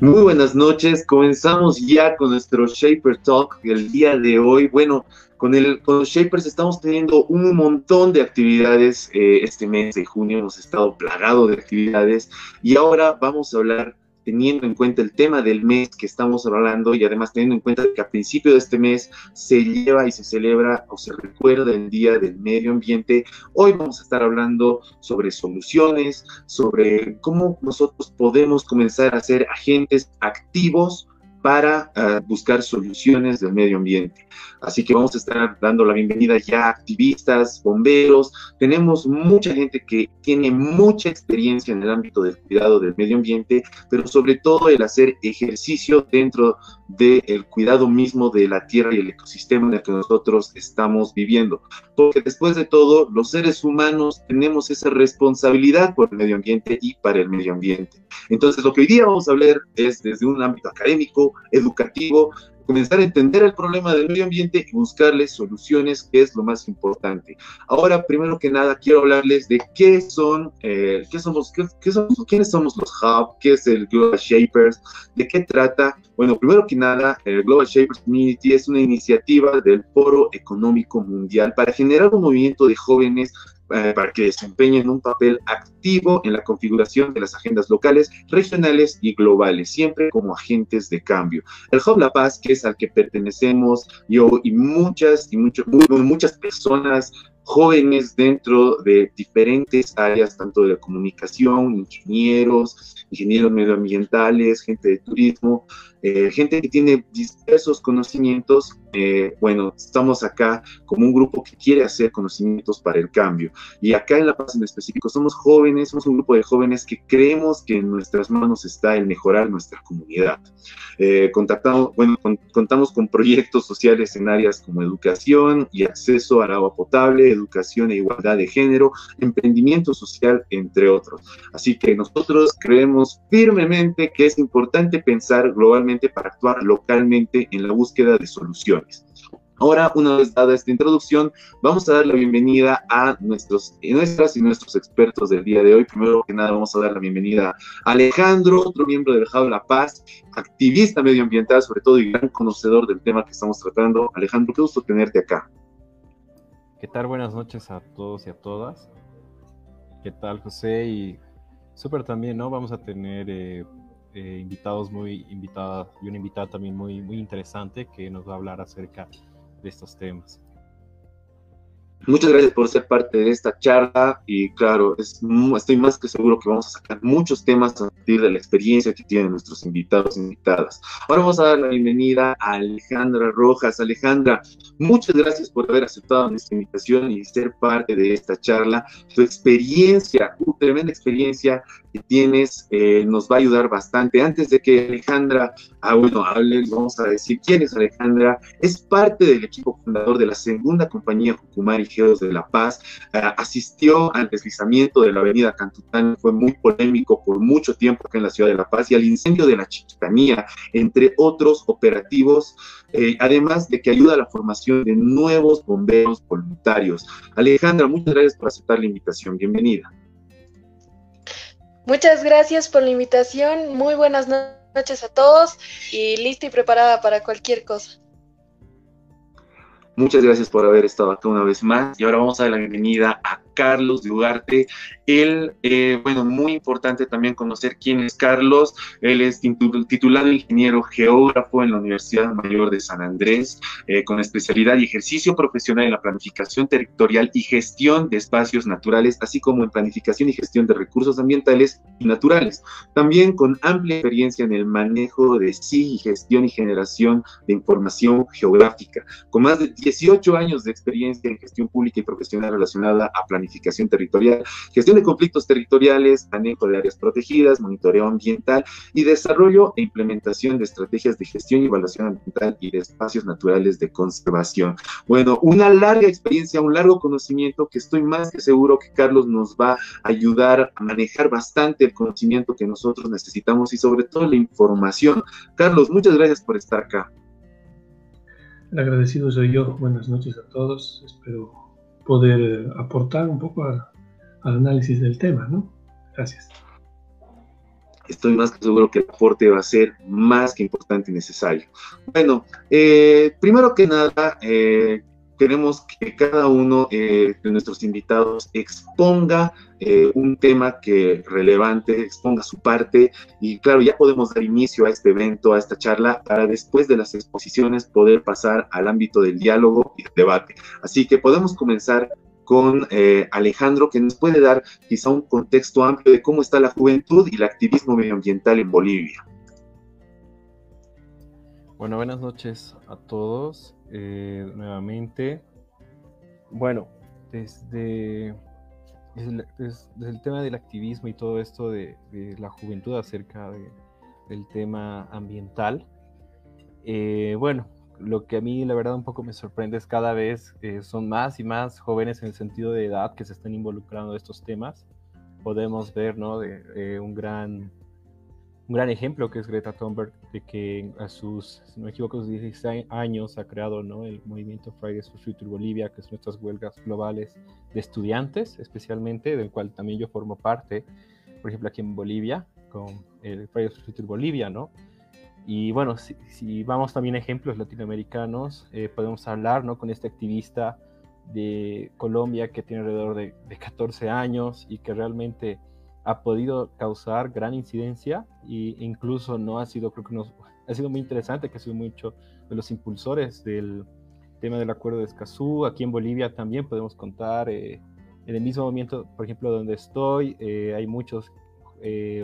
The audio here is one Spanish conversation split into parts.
Muy buenas noches, comenzamos ya con nuestro Shaper Talk el día de hoy. Bueno, con, el, con los Shapers estamos teniendo un montón de actividades eh, este mes de junio, hemos estado plagado de actividades y ahora vamos a hablar teniendo en cuenta el tema del mes que estamos hablando y además teniendo en cuenta que a principio de este mes se lleva y se celebra o se recuerda el Día del Medio Ambiente, hoy vamos a estar hablando sobre soluciones, sobre cómo nosotros podemos comenzar a ser agentes activos para uh, buscar soluciones del medio ambiente. Así que vamos a estar dando la bienvenida ya a activistas, bomberos. Tenemos mucha gente que tiene mucha experiencia en el ámbito del cuidado del medio ambiente, pero sobre todo el hacer ejercicio dentro del cuidado mismo de la tierra y el ecosistema en el que nosotros estamos viviendo. Porque después de todo, los seres humanos tenemos esa responsabilidad por el medio ambiente y para el medio ambiente. Entonces, lo que hoy día vamos a hablar es desde un ámbito académico, educativo, comenzar a entender el problema del medio ambiente y buscarles soluciones, que es lo más importante. Ahora, primero que nada, quiero hablarles de qué son, eh, qué somos, qué, somos, quiénes somos los Hub, qué es el Global Shapers, de qué trata. Bueno, primero que nada, el Global Shapers Community es una iniciativa del Foro Económico Mundial para generar un movimiento de jóvenes eh, para que desempeñen un papel activo en la configuración de las agendas locales, regionales y globales, siempre como agentes de cambio. El Hub La Paz, que es al que pertenecemos yo y muchas y mucho, muchas personas jóvenes dentro de diferentes áreas, tanto de la comunicación, ingenieros, ingenieros medioambientales, gente de turismo, eh, gente que tiene diversos conocimientos, eh, bueno, estamos acá como un grupo que quiere hacer conocimientos para el cambio. Y acá en La Paz en específico somos jóvenes, somos un grupo de jóvenes que creemos que en nuestras manos está el mejorar nuestra comunidad. Eh, contamos con proyectos sociales en áreas como educación y acceso al agua potable, educación e igualdad de género, emprendimiento social, entre otros. Así que nosotros creemos firmemente que es importante pensar globalmente para actuar localmente en la búsqueda de soluciones. Ahora, una vez dada esta introducción, vamos a dar la bienvenida a nuestros, nuestras y nuestros expertos del día de hoy. Primero que nada, vamos a dar la bienvenida a Alejandro, otro miembro del de La Paz, activista medioambiental, sobre todo y gran conocedor del tema que estamos tratando. Alejandro, qué gusto tenerte acá. ¿Qué tal? Buenas noches a todos y a todas. ¿Qué tal, José? Y súper también, ¿no? Vamos a tener eh, eh, invitados muy invitadas y una invitada también muy, muy interesante que nos va a hablar acerca de estos temas. Muchas gracias por ser parte de esta charla y claro, es, estoy más que seguro que vamos a sacar muchos temas a partir de la experiencia que tienen nuestros invitados e invitadas. Ahora vamos a dar la bienvenida a Alejandra Rojas. Alejandra, muchas gracias por haber aceptado nuestra invitación y ser parte de esta charla. Tu experiencia, tu tremenda experiencia tienes eh, nos va a ayudar bastante. Antes de que Alejandra, ah, bueno, hable, vamos a decir quién es Alejandra. Es parte del equipo fundador de la segunda compañía Jucumari Geos de La Paz. Eh, asistió al deslizamiento de la avenida Cantután, fue muy polémico por mucho tiempo acá en la ciudad de La Paz y al incendio de la Chiquitanía, entre otros operativos, eh, además de que ayuda a la formación de nuevos bomberos voluntarios. Alejandra, muchas gracias por aceptar la invitación. Bienvenida. Muchas gracias por la invitación. Muy buenas noches a todos y lista y preparada para cualquier cosa. Muchas gracias por haber estado acá una vez más y ahora vamos a dar la bienvenida a Carlos de Ugarte. Él, eh, bueno, muy importante también conocer quién es Carlos. Él es titulado ingeniero geógrafo en la Universidad Mayor de San Andrés, eh, con especialidad y ejercicio profesional en la planificación territorial y gestión de espacios naturales, así como en planificación y gestión de recursos ambientales y naturales. También con amplia experiencia en el manejo de sí gestión y generación de información geográfica, con más de 18 años de experiencia en gestión pública y profesional relacionada a planificación planificación territorial, gestión de conflictos territoriales, manejo de áreas protegidas, monitoreo ambiental y desarrollo e implementación de estrategias de gestión y evaluación ambiental y de espacios naturales de conservación. Bueno, una larga experiencia, un largo conocimiento que estoy más que seguro que Carlos nos va a ayudar a manejar bastante el conocimiento que nosotros necesitamos y sobre todo la información. Carlos, muchas gracias por estar acá. Agradecido soy yo. Buenas noches a todos. Espero poder aportar un poco al análisis del tema, ¿no? Gracias. estoy más que seguro que el aporte va a ser más que importante y necesario. Bueno, eh, primero que nada, eh, queremos que cada uno eh, de nuestros invitados exponga un tema que relevante, exponga su parte y claro, ya podemos dar inicio a este evento, a esta charla, para después de las exposiciones poder pasar al ámbito del diálogo y del debate. Así que podemos comenzar con eh, Alejandro, que nos puede dar quizá un contexto amplio de cómo está la juventud y el activismo medioambiental en Bolivia. Bueno, buenas noches a todos eh, nuevamente. Bueno, desde, desde, el tema del activismo y todo esto de, la juventud acerca del tema ambiental, eh, bueno, lo que a mí la verdad un poco me sorprende es cada vez eh, son más y más jóvenes en el sentido de edad que se están involucrando en estos temas. Podemos ver, ¿no? De, un gran un gran ejemplo que es Greta Thunberg, de que a sus, si no me equivoco, sus 16 años ha creado ¿no? el movimiento Fridays for Future Bolivia, que son nuestras huelgas globales de estudiantes, especialmente, del cual también yo formo parte, por ejemplo, aquí en Bolivia, con el Fridays for Future Bolivia, ¿no? Y bueno, si, vamos también a ejemplos latinoamericanos, eh, podemos hablar ¿no? con este activista de Colombia que tiene alrededor de, 14 años y que realmente ha podido causar gran incidencia e incluso no ha sido, creo que nos, ha sido muy interesante, que ha sido mucho de los impulsores del tema del acuerdo de Escazú. Aquí en Bolivia también podemos contar, eh, en el mismo movimiento, por ejemplo, donde estoy, eh, hay muchos,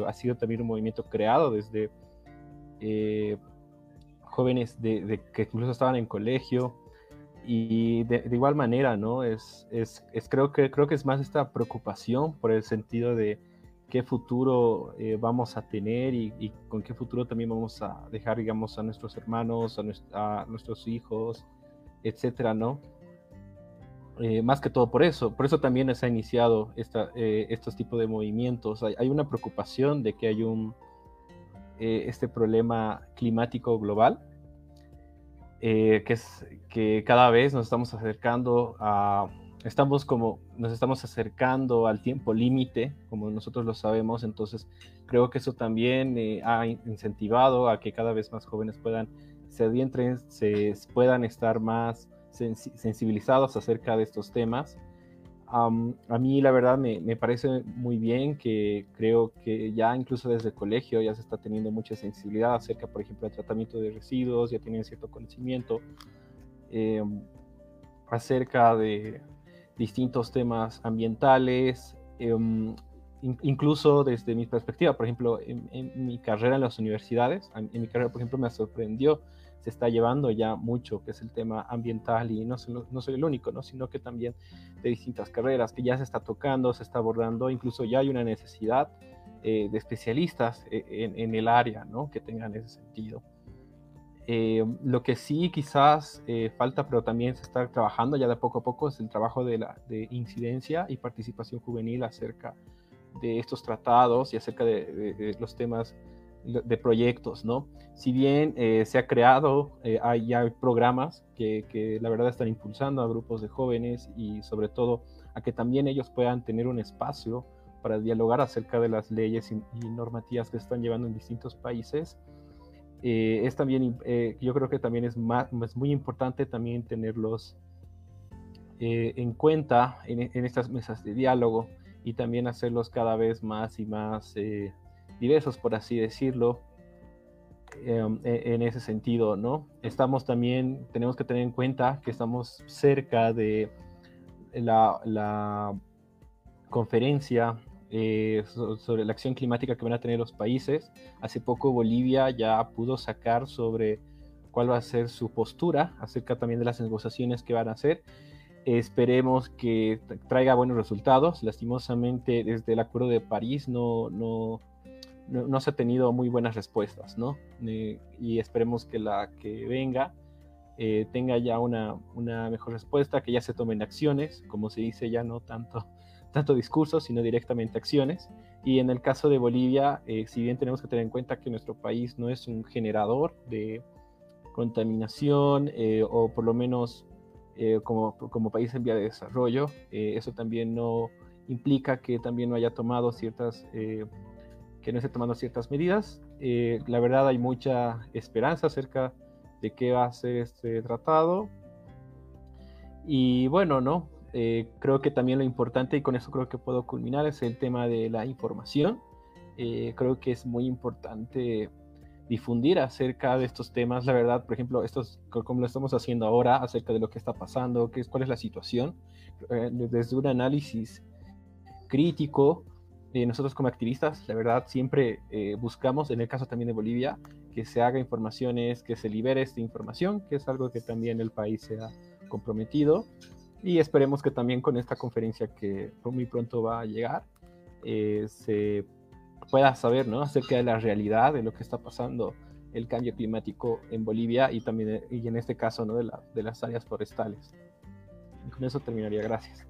ha sido también un movimiento creado desde eh, jóvenes de, que incluso estaban en colegio y de, igual manera, ¿no? Es, es, creo, que, creo que es más esta preocupación por el sentido de qué futuro eh, vamos a tener y, con qué futuro también vamos a dejar, digamos, a nuestros hermanos, a, nuestros hijos, etcétera, ¿no? Eh, más que todo por eso, por eso también se ha iniciado esta, estos tipos de movimientos. hay, una preocupación de que hay un, eh, este problema climático global, eh, que es que cada vez nos estamos acercando a, estamos como, nos estamos acercando al tiempo límite, como nosotros lo sabemos, entonces creo que eso también eh, ha incentivado a que cada vez más jóvenes puedan se adientren, se puedan estar más sensibilizados acerca de estos temas. A mí la verdad me, me, parece muy bien que creo que ya incluso desde el colegio ya se está teniendo mucha sensibilidad acerca, por ejemplo, del tratamiento de residuos, ya tienen cierto conocimiento em, acerca de distintos temas ambientales, em, incluso desde mi perspectiva, por ejemplo, en, en, mi carrera en las universidades, en mi carrera, por ejemplo, me sorprendió se está llevando ya mucho, que es el tema ambiental, y no, soy el único, ¿no? sino que también de distintas carreras que ya se está tocando, se está abordando, incluso ya hay una necesidad eh, de especialistas eh, en, el área ¿no? que tengan ese sentido. Eh, lo que sí quizás falta, pero también se está trabajando ya de poco a poco, es el trabajo de, la, de incidencia y participación juvenil acerca de estos tratados y acerca de los temas de proyectos, ¿no? Si bien eh, se ha creado, eh, hay ya programas que, la verdad están impulsando a grupos de jóvenes y sobre todo a que también ellos puedan tener un espacio para dialogar acerca de las leyes y, normativas que están llevando en distintos países. Eh, es también, yo creo que también es, más, es muy importante también tenerlos en cuenta en, en, estas mesas de diálogo y también hacerlos cada vez más y más diversos, por así decirlo, em, e, en, ese sentido, ¿no? Estamos también, tenemos que tener en cuenta que estamos cerca de la, conferencia eh, sobre la acción climática que van a tener los países. Hace poco Bolivia ya pudo sacar sobre cuál va a ser su postura acerca también de las negociaciones que van a hacer. Esperemos que traiga buenos resultados. Lastimosamente, desde el Acuerdo de París no, no, no, se ha tenido muy buenas respuestas, ¿no? Eh, y esperemos que la que venga eh, tenga ya una, mejor respuesta, que ya se tomen acciones, como se dice ya no tanto, tanto discurso, sino directamente acciones. Y en el caso de Bolivia, eh, si bien tenemos que tener en cuenta que nuestro país no es un generador de contaminación, o por lo menos como, como país en vía de desarrollo, eso también no implica que también no haya tomado ciertas que no esté tomando ciertas medidas. Eh, la verdad hay mucha esperanza acerca de qué va a ser este tratado. Y bueno, ¿no? Eh, creo que también lo importante, y con eso creo que puedo culminar, es el tema de la información. Eh, creo que es muy importante difundir acerca de estos temas, la verdad, por ejemplo, estos, como lo estamos haciendo ahora, acerca de lo que está pasando, qué es, cuál es la situación, desde un análisis crítico, nosotros como activistas, la verdad, siempre eh, buscamos, en el caso también de Bolivia, que se haga informaciones, que se libere esta información, que es algo que también el país se ha comprometido. Y esperemos que también con esta conferencia que muy pronto va a llegar, eh, se pueda saber ¿no? acerca de la realidad de lo que está pasando el cambio climático en Bolivia y también y en este caso ¿no? de, la, de las áreas forestales. con eso terminaría. Gracias.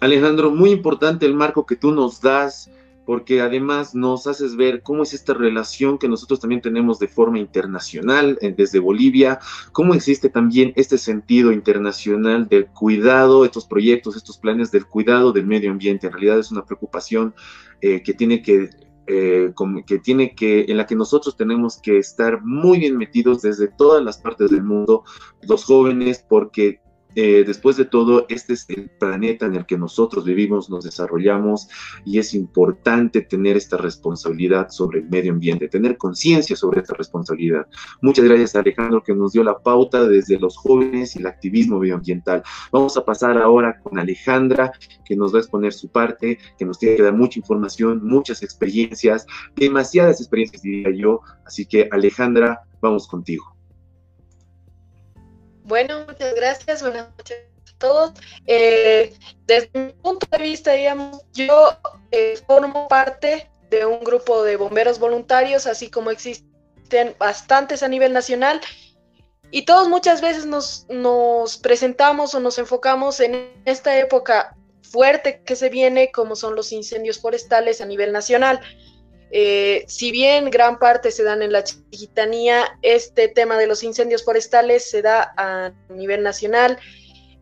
Alejandro, muy importante el marco que tú nos das, porque además nos haces ver cómo es esta relación que nosotros también tenemos de forma internacional eh, desde Bolivia, cómo existe también este sentido internacional del cuidado, estos proyectos, estos planes del cuidado del medio ambiente. En realidad es una preocupación eh, que tiene que eh, que tiene que, en la que nosotros tenemos que estar muy bien metidos desde todas las partes del mundo, los jóvenes, porque eh, después de todo, este es el planeta en el que nosotros vivimos, nos desarrollamos y es importante tener esta responsabilidad sobre el medio ambiente, tener conciencia sobre esta responsabilidad. Muchas gracias a Alejandro que nos dio la pauta desde los jóvenes y el activismo medioambiental. Vamos a pasar ahora con Alejandra que nos va a exponer su parte, que nos tiene que dar mucha información, muchas experiencias, demasiadas experiencias diría yo. Así que Alejandra, vamos contigo. Bueno, muchas gracias. Buenas noches a todos. Eh, desde mi punto de vista, digamos, yo eh, formo parte de un grupo de bomberos voluntarios, así como existen bastantes a nivel nacional. Y todos muchas veces nos, nos presentamos o nos enfocamos en esta época fuerte que se viene, como son los incendios forestales a nivel nacional. Eh, si bien gran parte se dan en la chiquitanía, este tema de los incendios forestales se da a nivel nacional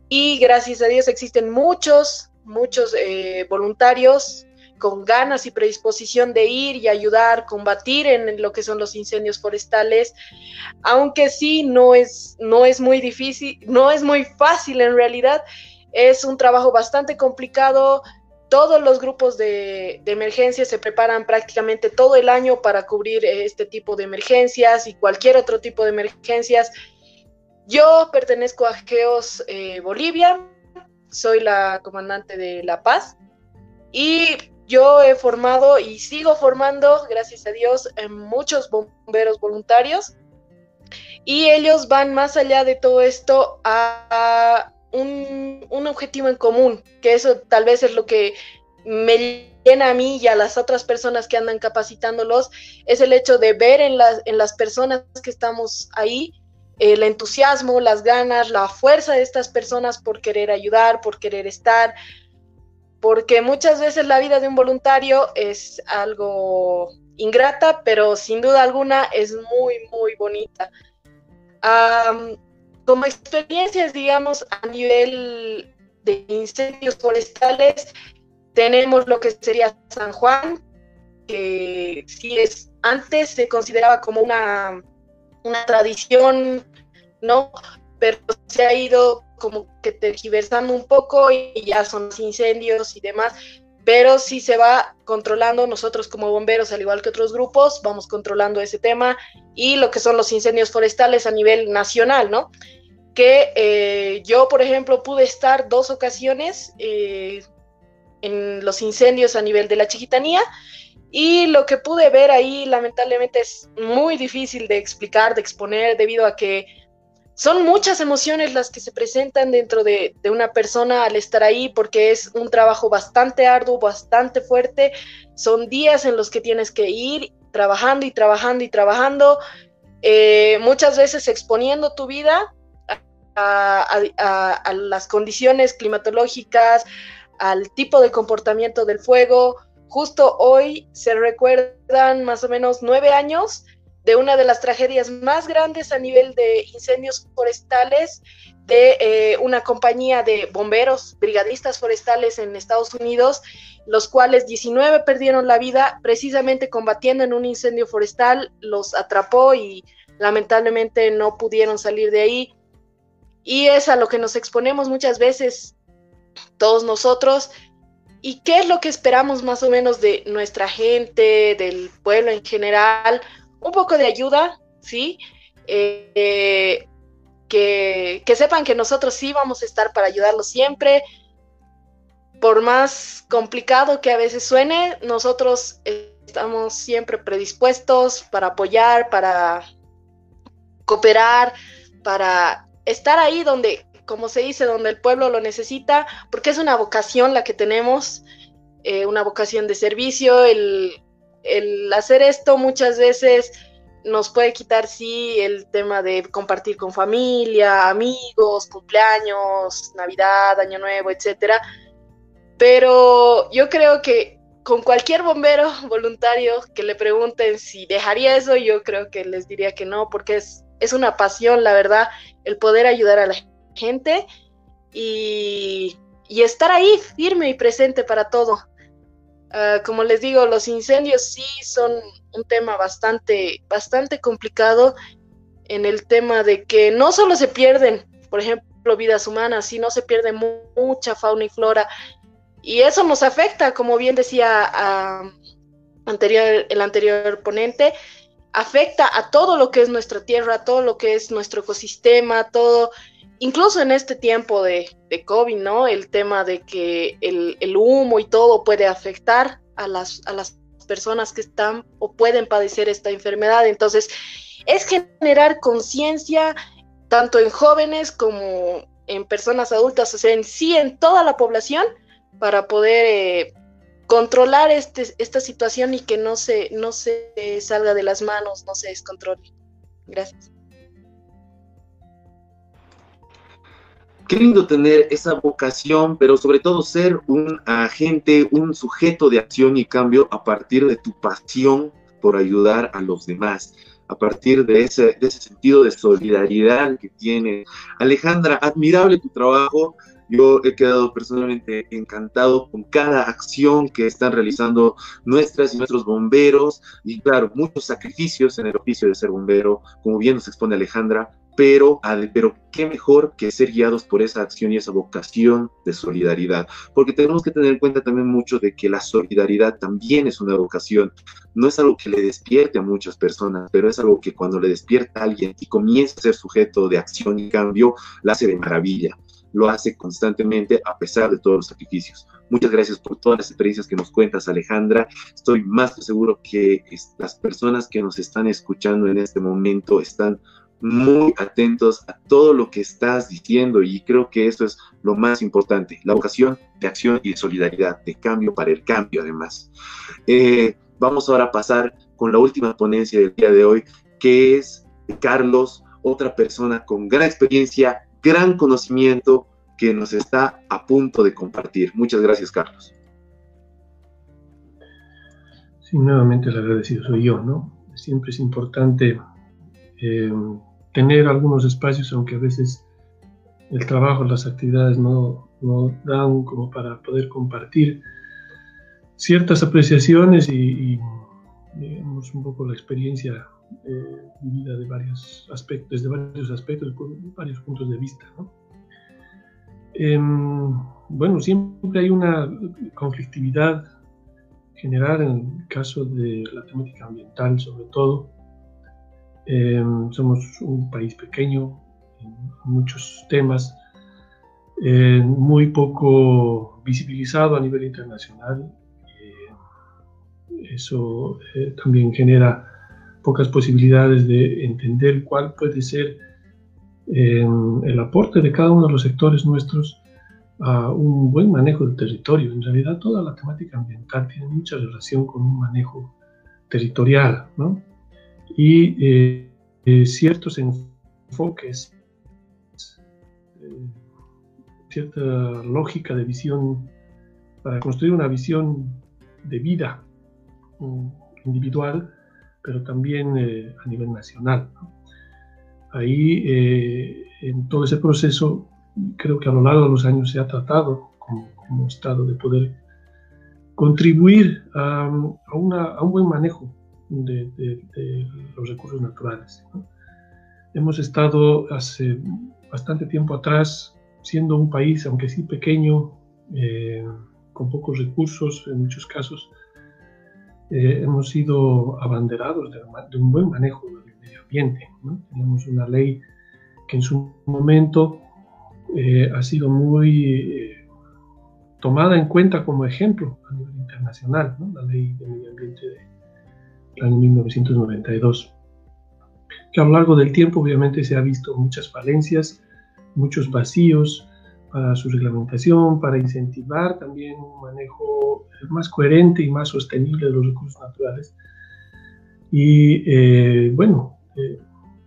y gracias a Dios existen muchos, muchos eh, voluntarios con ganas y predisposición de ir y ayudar, combatir en lo que son los incendios forestales, aunque sí no es, no es muy difícil, no es muy fácil en realidad, es un trabajo bastante complicado, todos los grupos de, emergencia se preparan prácticamente todo el año para cubrir este tipo de emergencias y cualquier otro tipo de emergencias. Yo pertenezco a GEOS eh, Bolivia, soy la comandante de La Paz y yo he formado y sigo formando, gracias a Dios, muchos bomberos voluntarios y ellos van más allá de todo esto a un, objetivo en común, que eso tal vez es lo que me llena a mí y a las otras personas que andan capacitándolos, es el hecho de ver en las, en las personas que estamos ahí el entusiasmo, las ganas, la fuerza de estas personas por querer ayudar, por querer estar, porque muchas veces la vida de un voluntario es algo ingrata, pero sin duda alguna es muy, muy bonita como experiencias, digamos, a nivel de incendios forestales, tenemos lo que sería San Juan, que sí es, antes se consideraba como una, una tradición, ¿no? Pero se ha ido como que tergiversando un poco y ya son incendios y demás, pero sí se va controlando nosotros como bomberos, al igual que otros grupos, vamos controlando ese tema y lo que son los incendios forestales a nivel nacional, ¿no? Que eh, yo, por ejemplo, pude estar dos ocasiones eh, en los incendios a nivel de la chiquitanía y lo que pude ver ahí lamentablemente es muy difícil de explicar, de exponer, debido a que son muchas emociones las que se presentan dentro de, de, una persona al estar ahí, porque es un trabajo bastante arduo, bastante fuerte. Son días en los que tienes que ir trabajando y trabajando y trabajando, eh, muchas veces exponiendo tu vida a, las condiciones climatológicas, al tipo de comportamiento del fuego. Justo hoy se recuerdan más o menos nueve años de una de las tragedias más grandes a nivel de incendios forestales de eh, una compañía de bomberos, brigadistas forestales en Estados Unidos, los cuales 19 perdieron la vida precisamente combatiendo en un incendio forestal, los atrapó y lamentablemente no pudieron salir de ahí. Y es a lo que nos exponemos muchas veces todos nosotros. ¿Y qué es lo que esperamos más o menos de nuestra gente, del pueblo en general? Un poco de ayuda, ¿sí? Eh, que, sepan que nosotros sí vamos a estar para ayudarlos siempre. Por más complicado que a veces suene, nosotros estamos siempre predispuestos para apoyar, para cooperar, para estar ahí donde, como se dice, donde el pueblo lo necesita, porque es una vocación la que tenemos, eh, una vocación de servicio, el, el hacer esto muchas veces nos puede quitar, sí, el tema de compartir con familia, amigos, cumpleaños, Navidad, Año Nuevo, etcétera. Pero yo creo que con cualquier bombero voluntario que le pregunten si dejaría eso, yo creo que les diría que no, porque es, es una pasión, la verdad, el poder ayudar a la gente y, estar ahí firme y presente para todo. Ah, como les digo, los incendios sí son un tema bastante, bastante complicado en el tema de que no solo se pierden, por ejemplo, vidas humanas, sino se pierde mucha fauna y flora. Y eso nos afecta, como bien decía uh, anterior, el anterior ponente, afecta a todo lo que es nuestra tierra, a todo lo que es nuestro ecosistema, todo, incluso en este tiempo de, de COVID, ¿no? El tema de que el, humo y todo puede afectar a las, a las personas que están o pueden padecer esta enfermedad. Entonces, es generar conciencia tanto en jóvenes como en personas adultas, o sea, en sí, en toda la población, para poder eh, controlar este, esta situación y que no se, no se salga de las manos, no se descontrole. Gracias. Qué lindo tener esa vocación, pero sobre todo ser un agente, un sujeto de acción y cambio a partir de tu pasión por ayudar a los demás, a partir de ese, de ese sentido de solidaridad que tiene. Alejandra, admirable tu trabajo. Yo he quedado personalmente encantado con cada acción que están realizando nuestras y nuestros bomberos y claro, muchos sacrificios en el oficio de ser bombero, como bien nos expone Alejandra, pero, pero qué mejor que ser guiados por esa acción y esa vocación de solidaridad, porque tenemos que tener en cuenta también mucho de que la solidaridad también es una vocación, no es algo que le despierte a muchas personas, pero es algo que cuando le despierta a alguien y comienza a ser sujeto de acción y cambio, la hace de maravilla, lo hace constantemente a pesar de todos los sacrificios. Muchas gracias por todas las experiencias que nos cuentas, Alejandra. Estoy más seguro que las personas que nos están escuchando en este momento están muy atentos a todo lo que estás diciendo y creo que eso es lo más importante, la vocación de acción y de solidaridad, de cambio para el cambio además. Eh, vamos ahora a pasar con la última ponencia del día de hoy, que es Carlos, otra persona con gran experiencia, gran conocimiento que nos está a punto de compartir. Muchas gracias, Carlos. Sí, nuevamente el agradecido soy yo, ¿no? Siempre es importante eh, tener algunos espacios, aunque a veces el trabajo, las actividades no, no dan como para poder compartir ciertas apreciaciones y, digamos un poco la experiencia eh, vivida de varios aspectos, desde varios aspectos, varios puntos de vista. Em, bueno, siempre hay una conflictividad general en el caso de la temática ambiental, sobre todo, Em, somos un país pequeño en muchos temas, eh, muy poco visibilizado a nivel internacional. Eh, eso eh, también genera pocas posibilidades de entender cuál puede ser em, el aporte de cada uno de los sectores nuestros a un buen manejo del territorio. En realidad toda la temática ambiental tiene mucha relación con un manejo territorial, ¿no? y eh, eh, ciertos enfoques, eh, cierta lógica de visión para construir una visión de vida mm, individual, pero también a nivel nacional. Ahí, eh, en todo ese proceso, creo que a lo largo de los años se ha tratado como, Estado de poder contribuir a, un buen manejo de, los recursos naturales. Hemos estado hace bastante tiempo atrás siendo un país, aunque sí pequeño, eh, con pocos recursos en muchos casos, eh, hemos sido abanderados de, un buen manejo del medio ambiente. Tenemos una ley que en su momento eh, ha sido muy tomada en cuenta como ejemplo a nivel internacional, la ley de medio ambiente del año 1992, que a lo largo del tiempo obviamente se ha visto muchas falencias, muchos vacíos para su reglamentación, para incentivar también un manejo más coherente y más sostenible de los recursos naturales. Y eh, bueno, eh,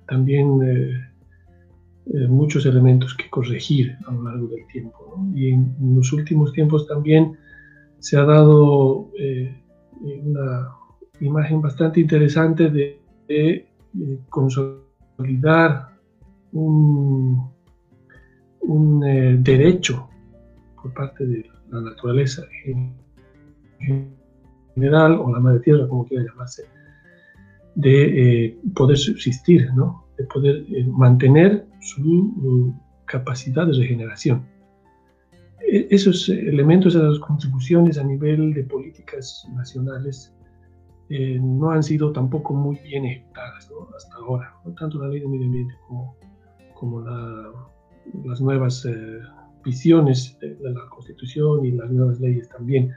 también eh, muchos elementos que corregir a lo largo del tiempo. Y en, los últimos tiempos también se ha dado una imagen bastante interesante de, de consolidar un un eh, derecho por parte de la naturaleza en general, o la madre tierra, como quiera llamarse, de eh, poder subsistir, ¿no? de poder eh, mantener su capacidad de regeneración. E, esos elementos, esas contribuciones a nivel de políticas nacionales no han sido tampoco muy bien ejecutadas hasta ahora, tanto la ley de medio ambiente como, como la las nuevas eh, visiones de, la Constitución y las nuevas leyes también.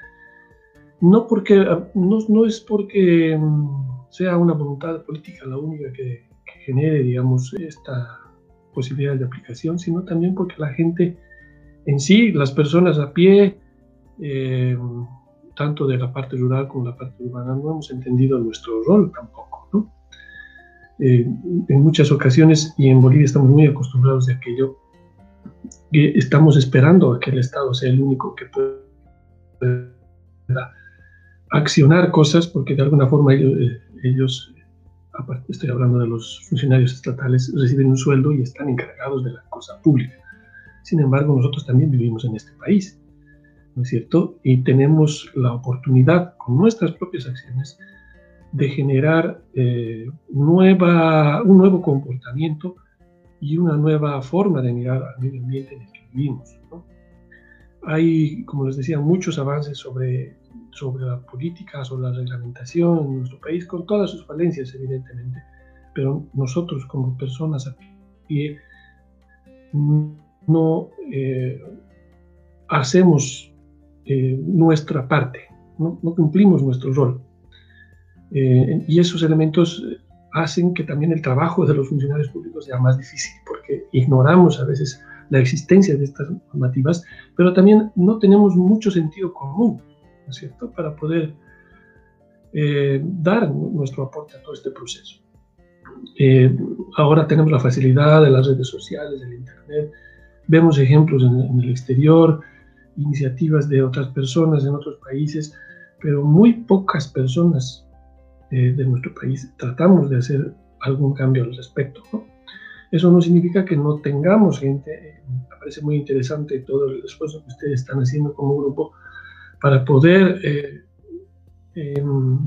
No, porque, ah, no, es porque mm, sea una voluntad política la única que, genere, digamos, esta posibilidad de aplicación, sino también porque la gente en sí, las personas a pie, eh, tanto de la parte rural como de la parte urbana, no hemos entendido nuestro rol tampoco. ¿no? Eh, en muchas ocasiones, y en Bolivia estamos muy acostumbrados de aquello, estamos esperando a que el Estado sea el único que pueda accionar cosas, porque de alguna forma ellos, estoy hablando de los funcionarios estatales, reciben un sueldo y están encargados de la cosa pública. Sin embargo, nosotros también vivimos en este país, ¿no es cierto? Y tenemos la oportunidad, con nuestras propias acciones, de generar eh, nueva, un nuevo comportamiento y una nueva forma de mirar al medio ambiente en el que vivimos. Hay, como les decía, muchos avances sobre, sobre la política, sobre la reglamentación en nuestro país, con todas sus falencias, evidentemente, pero nosotros como personas a pie no eh, hacemos eh, nuestra parte, no, cumplimos nuestro rol. Eh, y esos elementos hacen que también el trabajo de los funcionarios públicos sea más difícil, porque ignoramos a veces la existencia de estas normativas, pero también no tenemos mucho sentido común, ¿no es cierto?, para poder eh, dar nuestro aporte a todo este proceso. Eh, ahora tenemos la facilidad de las redes sociales, del Internet, vemos ejemplos en, en el exterior, iniciativas de otras personas en otros países, pero muy pocas personas eh, de nuestro país, tratamos de hacer algún cambio al respecto. Eso no significa que no tengamos gente, eh, me parece muy interesante todo el esfuerzo que ustedes están haciendo como grupo para poder eh, em,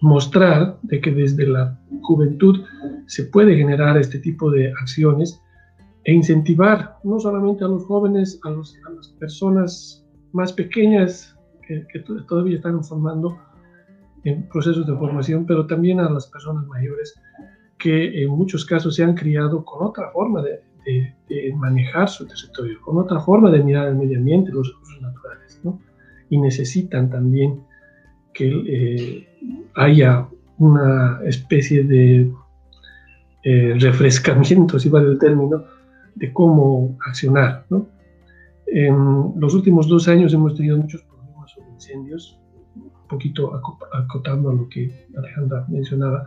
mostrar de que desde la juventud se puede generar este tipo de acciones e incentivar no solamente a los jóvenes, a, las personas más pequeñas que, que todavía están formando, en procesos de formación, pero también a las personas mayores que en muchos casos se han criado con otra forma de, manejar su territorio, con otra forma de mirar el medio ambiente, los recursos naturales, ¿no? Y necesitan también que eh, haya una especie de eh, refrescamiento, si vale el término, de cómo accionar, ¿no? En los últimos dos años hemos tenido muchos problemas sobre incendios, poquito acotando a lo que Alejandra mencionaba,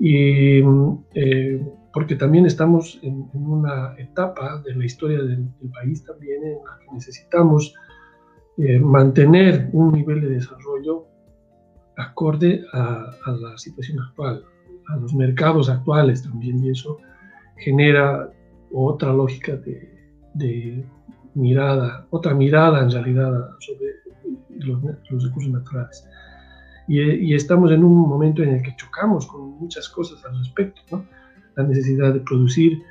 y, eh, porque también estamos en, una etapa de la historia del, país también en la que necesitamos eh, mantener un nivel de desarrollo acorde a, la situación actual, a los mercados actuales también, y eso genera otra lógica de, mirada, otra mirada en realidad sobre los, recursos naturales. Y, estamos en un momento en el que chocamos con muchas cosas al respecto, La necesidad de producir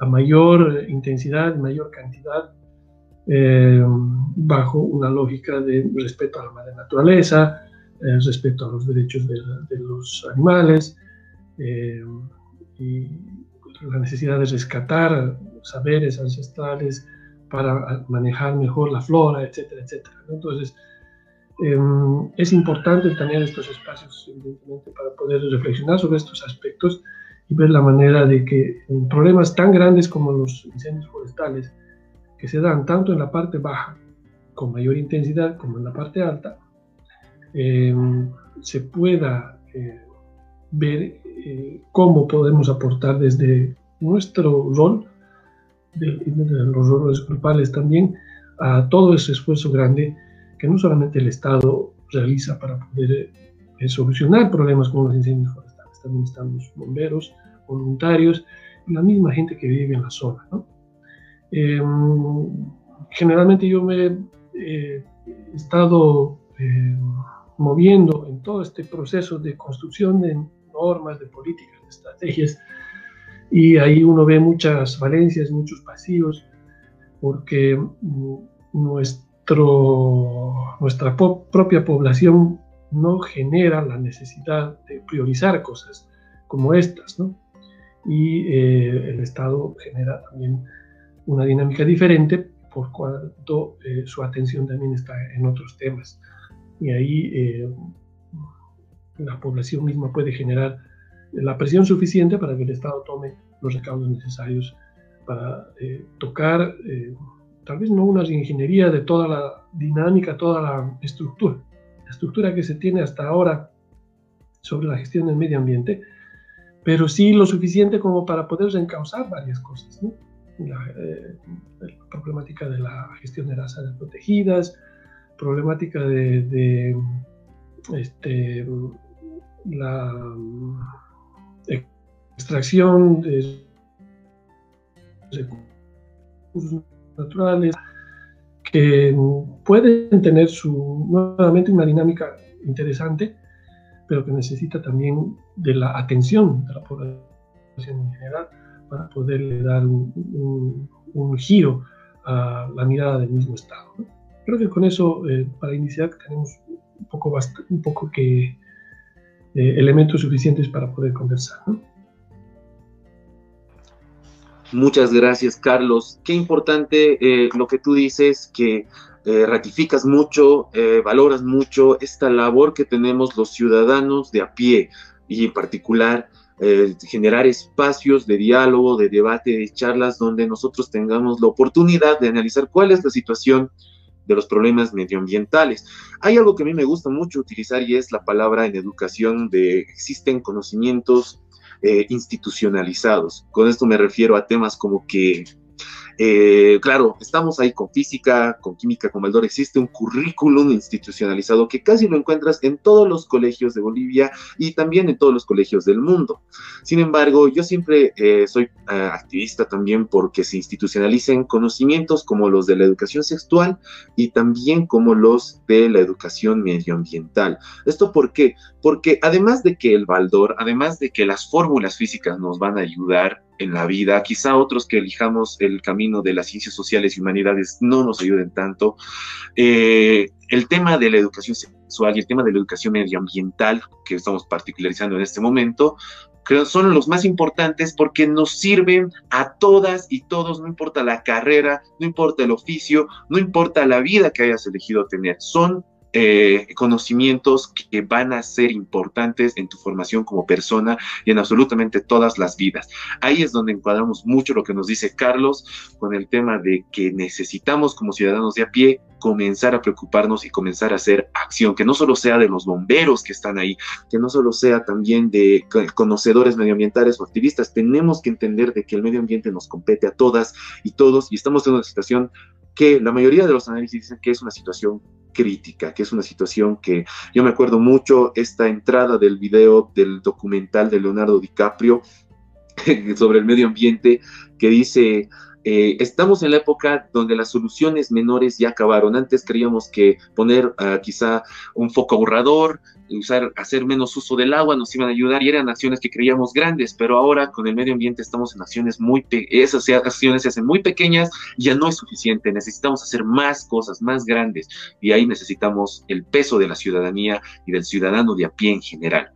a mayor intensidad, mayor cantidad, eh, bajo una lógica de respeto a la madre naturaleza, eh, respeto a los derechos de, los animales eh, y la necesidad de rescatar saberes ancestrales para manejar mejor la flora, etcétera, etcétera. Entonces, em, es importante tener estos espacios, evidentemente, para poder reflexionar sobre estos aspectos y ver la manera de que problemas tan grandes como los incendios forestales, que se dan tanto en la parte baja, con mayor intensidad, como en la parte alta, em, se pueda eh, ver eh, cómo podemos aportar desde nuestro rol, de, los roles grupales también, a todo ese esfuerzo grande que no solamente el Estado realiza para poder eh, solucionar problemas como los incendios forestales, también están los bomberos, voluntarios y la misma gente que vive en la zona. Em, generalmente yo me he eh, estado eh, moviendo en todo este proceso de construcción de normas, de políticas, de estrategias, y ahí uno ve muchas valencias, muchos vacíos, porque mm, nuestro, nuestra propia población no genera la necesidad de priorizar cosas como estas, ¿no? Y eh, el Estado genera también una dinámica diferente por cuanto eh, su atención también está en otros temas. Y ahí eh, la población misma puede generar la presión suficiente para que el Estado tome los recaudos necesarios para eh, tocar, eh, tal vez no una ingeniería de toda la dinámica, toda la estructura, la estructura que se tiene hasta ahora sobre la gestión del medio ambiente, pero sí lo suficiente como para poder reencauzar varias cosas. La, eh, la, problemática de la gestión de las áreas protegidas, problemática de, de este, la extracción de recursos naturales que pueden tener su, nuevamente una dinámica interesante, pero que necesita también de la atención de la población en general para poderle dar un, giro a la mirada del mismo Estado. Creo que con eso, eh, para iniciar, tenemos un poco, un poco que eh, elementos suficientes para poder conversar. ¿no? Muchas gracias, Carlos. Qué importante eh, lo que tú dices, que eh, ratificas mucho, eh, valoras mucho esta labor que tenemos los ciudadanos de a pie y en particular generar espacios de diálogo, de debate, de charlas donde nosotros tengamos la oportunidad de analizar cuál es la situación de los problemas medioambientales. Hay algo que a mí me gusta mucho utilizar y es la palabra en educación de existen conocimientos eh, institucionalizados. Con esto me refiero a temas como que eh, claro, estamos ahí con física, con química, con Maldor. Existe un currículum institucionalizado que casi lo encuentras en todos los colegios de Bolivia y también en todos los colegios del mundo. Sin embargo, yo siempre eh, soy eh, activista también porque se institucionalicen conocimientos como los de la educación sexual y también como los de la educación medioambiental. ¿Esto por qué? Porque además de que el Baldor, además de que las fórmulas físicas nos van a ayudar en la vida. Quizá otros que elijamos el camino de las ciencias sociales y humanidades no nos ayuden tanto. Eh, el tema de la educación sexual y el tema de la educación medioambiental, que estamos particularizando en este momento, creo son los más importantes porque nos sirven a todas y todos, no importa la carrera, no importa el oficio, no importa la vida que hayas elegido tener, son eh, conocimientos que van a ser importantes en tu formación como persona y en absolutamente todas las vidas. Ahí es donde encuadramos mucho lo que nos dice Carlos con el tema de que necesitamos como ciudadanos de a pie comenzar a preocuparnos y comenzar a hacer acción, que no solo sea de los bomberos que están ahí, que no solo sea también de conocedores medioambientales o activistas, tenemos que entender de que el medio ambiente nos compete a todas y todos y estamos en una situación que la mayoría de los análisis dicen que es una situación crítica, que es una situación que yo me acuerdo mucho esta entrada del video del documental de Leonardo DiCaprio sobre el medio ambiente que dice, eh, estamos en la época donde las soluciones menores ya acabaron. Antes creíamos que poner ah, quizá un foco ahorrador, usar, hacer menos uso del agua nos iban a ayudar y eran acciones que creíamos grandes, pero ahora con el medio ambiente estamos en acciones muy, esas acciones se hacen muy pequeñas, ya no es suficiente, necesitamos hacer más cosas, más grandes y ahí necesitamos el peso de la ciudadanía y del ciudadano de a pie en general.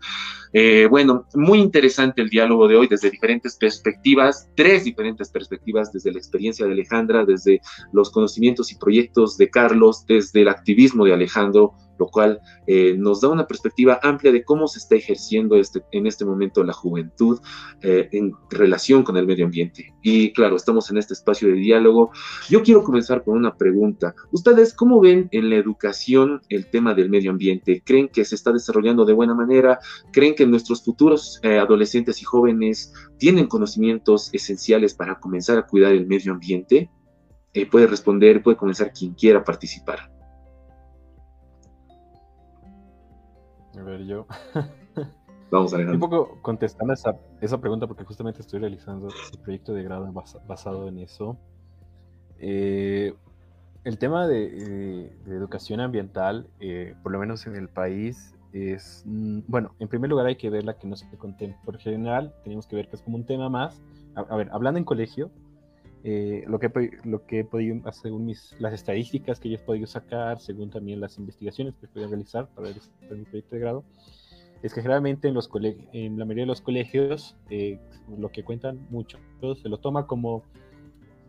Eh, bueno, muy interesante el diálogo de hoy desde diferentes perspectivas, tres diferentes perspectivas, desde la experiencia de Alejandra, desde los conocimientos y proyectos de Carlos, desde el activismo de Alejandro, lo cual eh, nos da una perspectiva amplia de cómo se está ejerciendo este, en este momento la juventud eh, en relación con el medio ambiente. Y claro, estamos en este espacio de diálogo. Yo quiero comenzar con una pregunta. ¿Ustedes cómo ven en la educación el tema del medio ambiente? ¿Creen que se está desarrollando de buena manera? ¿Creen que nuestros futuros eh, adolescentes y jóvenes tienen conocimientos esenciales para comenzar a cuidar el medio ambiente? puede responder, puede comenzar quien quiera participar. A ver, yo. Vamos a Un poco contestando esa, esa pregunta porque justamente estoy realizando el proyecto de grado basado en eso. Eh, el tema de, educación ambiental, eh, por lo menos en el país, es, mm, bueno, en primer lugar hay que ver la que no se contempla. Por general, tenemos que ver que es como un tema más. A, ver, hablando en colegio, eh, lo, que, lo que he podido, según mis, las estadísticas que yo he podido sacar, según también las investigaciones que he podido realizar para, mi proyecto de grado, es que generalmente en, los en la mayoría de los colegios, eh, lo que cuentan muchos, se lo toma como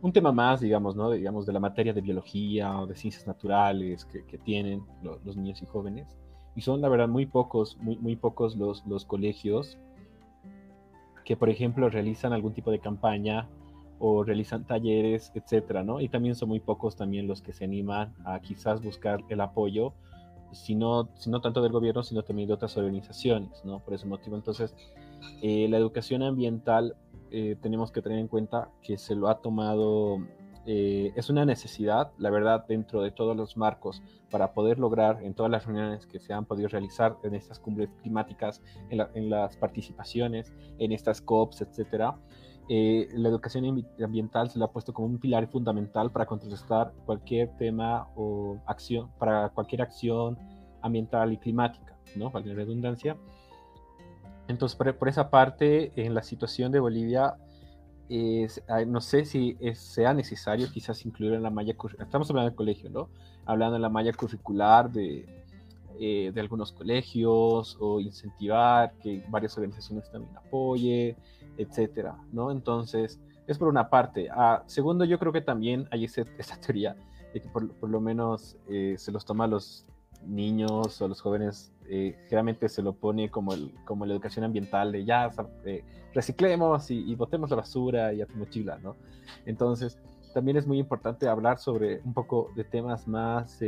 un tema más, digamos, ¿no? digamos, de la materia de biología o de ciencias naturales que, que tienen los niños y jóvenes. Y son, la verdad, muy pocos, muy, muy pocos los, los colegios que, por ejemplo, realizan algún tipo de campaña o realizan talleres, etcétera, ¿no? Y también son muy pocos también los que se animan a quizás buscar el apoyo, si no, tanto del gobierno, sino también de otras organizaciones, ¿no? Por ese motivo, entonces, eh, la educación ambiental eh, tenemos que tener en cuenta que se lo ha tomado, eh, es una necesidad, la verdad, dentro de todos los marcos para poder lograr en todas las reuniones que se han podido realizar en estas cumbres climáticas, en, en las participaciones, en estas COPs, etcétera, eh, la educación ambiental se le ha puesto como un pilar fundamental para contrarrestar cualquier tema o acción, para cualquier acción ambiental y climática, ¿no? Para la redundancia. Entonces, por, esa parte, en la situación de Bolivia, no sé si sea necesario quizás incluir en la malla estamos hablando del colegio, ¿no? Hablando en la malla curricular de, eh, de algunos colegios o incentivar que varias organizaciones también apoyen etcétera, ¿no? Entonces, es por una parte. Ah, segundo, yo creo que también hay esa teoría de que por, lo menos eh, se los toma a los niños o a los jóvenes, eh, generalmente se lo pone como, el, como la educación ambiental de ya, eh, reciclemos y, botemos la basura y a tu mochila, ¿no? Entonces, también es muy importante hablar sobre un poco de temas más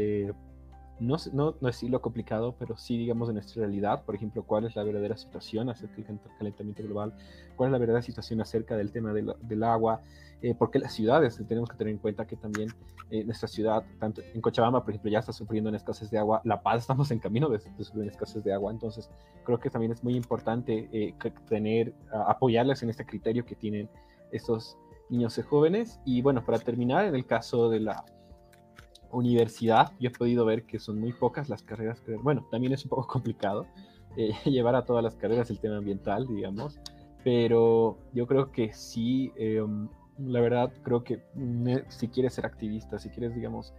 no, no, no decirlo complicado, pero sí, digamos, de nuestra realidad, por ejemplo, cuál es la verdadera situación acerca del calentamiento global, cuál es la verdadera situación acerca del tema del, del agua, eh, porque las ciudades, tenemos que tener en cuenta que también eh, nuestra ciudad, tanto en Cochabamba, por ejemplo, ya está sufriendo en escasez de agua, La Paz estamos en camino de, sufrir escasez de agua, entonces creo que también es muy importante eh, tener, apoyarles en este criterio que tienen estos niños y jóvenes. Y bueno, para terminar, en el caso de la universidad, yo he podido ver que son muy pocas las carreras que, bueno, también es un poco complicado eh, llevar a todas las carreras el tema ambiental, digamos, pero yo creo que sí, em, la verdad, creo que si quieres ser activista, si quieres, digamos,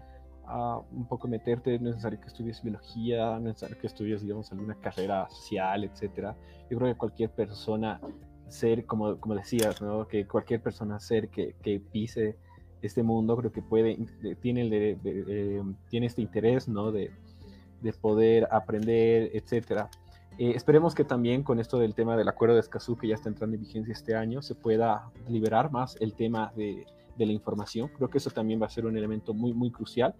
un poco meterte, es necesario que estudies biología, es necesario que estudies, digamos, alguna carrera social, etcétera. Yo creo que cualquier persona ser, como, como decías, ¿no? que cualquier persona ser que, que pise este mundo, creo que puede, tiene, eh, tiene este interés, ¿no? De, de poder aprender, etcétera. Eh, esperemos que también con esto del tema del acuerdo de Escazú, que ya está entrando en vigencia este año, se pueda liberar más el tema de, de, la información. Creo que eso también va a ser un elemento muy, muy crucial.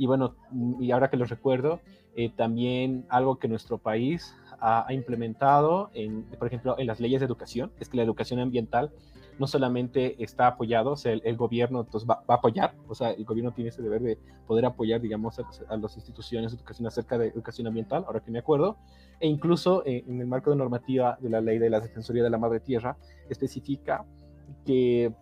Y bueno, y ahora que lo recuerdo, eh, también algo que nuestro país ha, implementado, en, por ejemplo, en las leyes de educación, es que la educación ambiental no solamente está apoyado, o sea, el, gobierno entonces va, a apoyar, o sea, el gobierno tiene ese deber de poder apoyar, digamos, a, las instituciones de educación acerca de educación ambiental, ahora que me acuerdo, e incluso eh, en el marco de normativa de la ley de la Defensoría de la Madre Tierra, especifica que,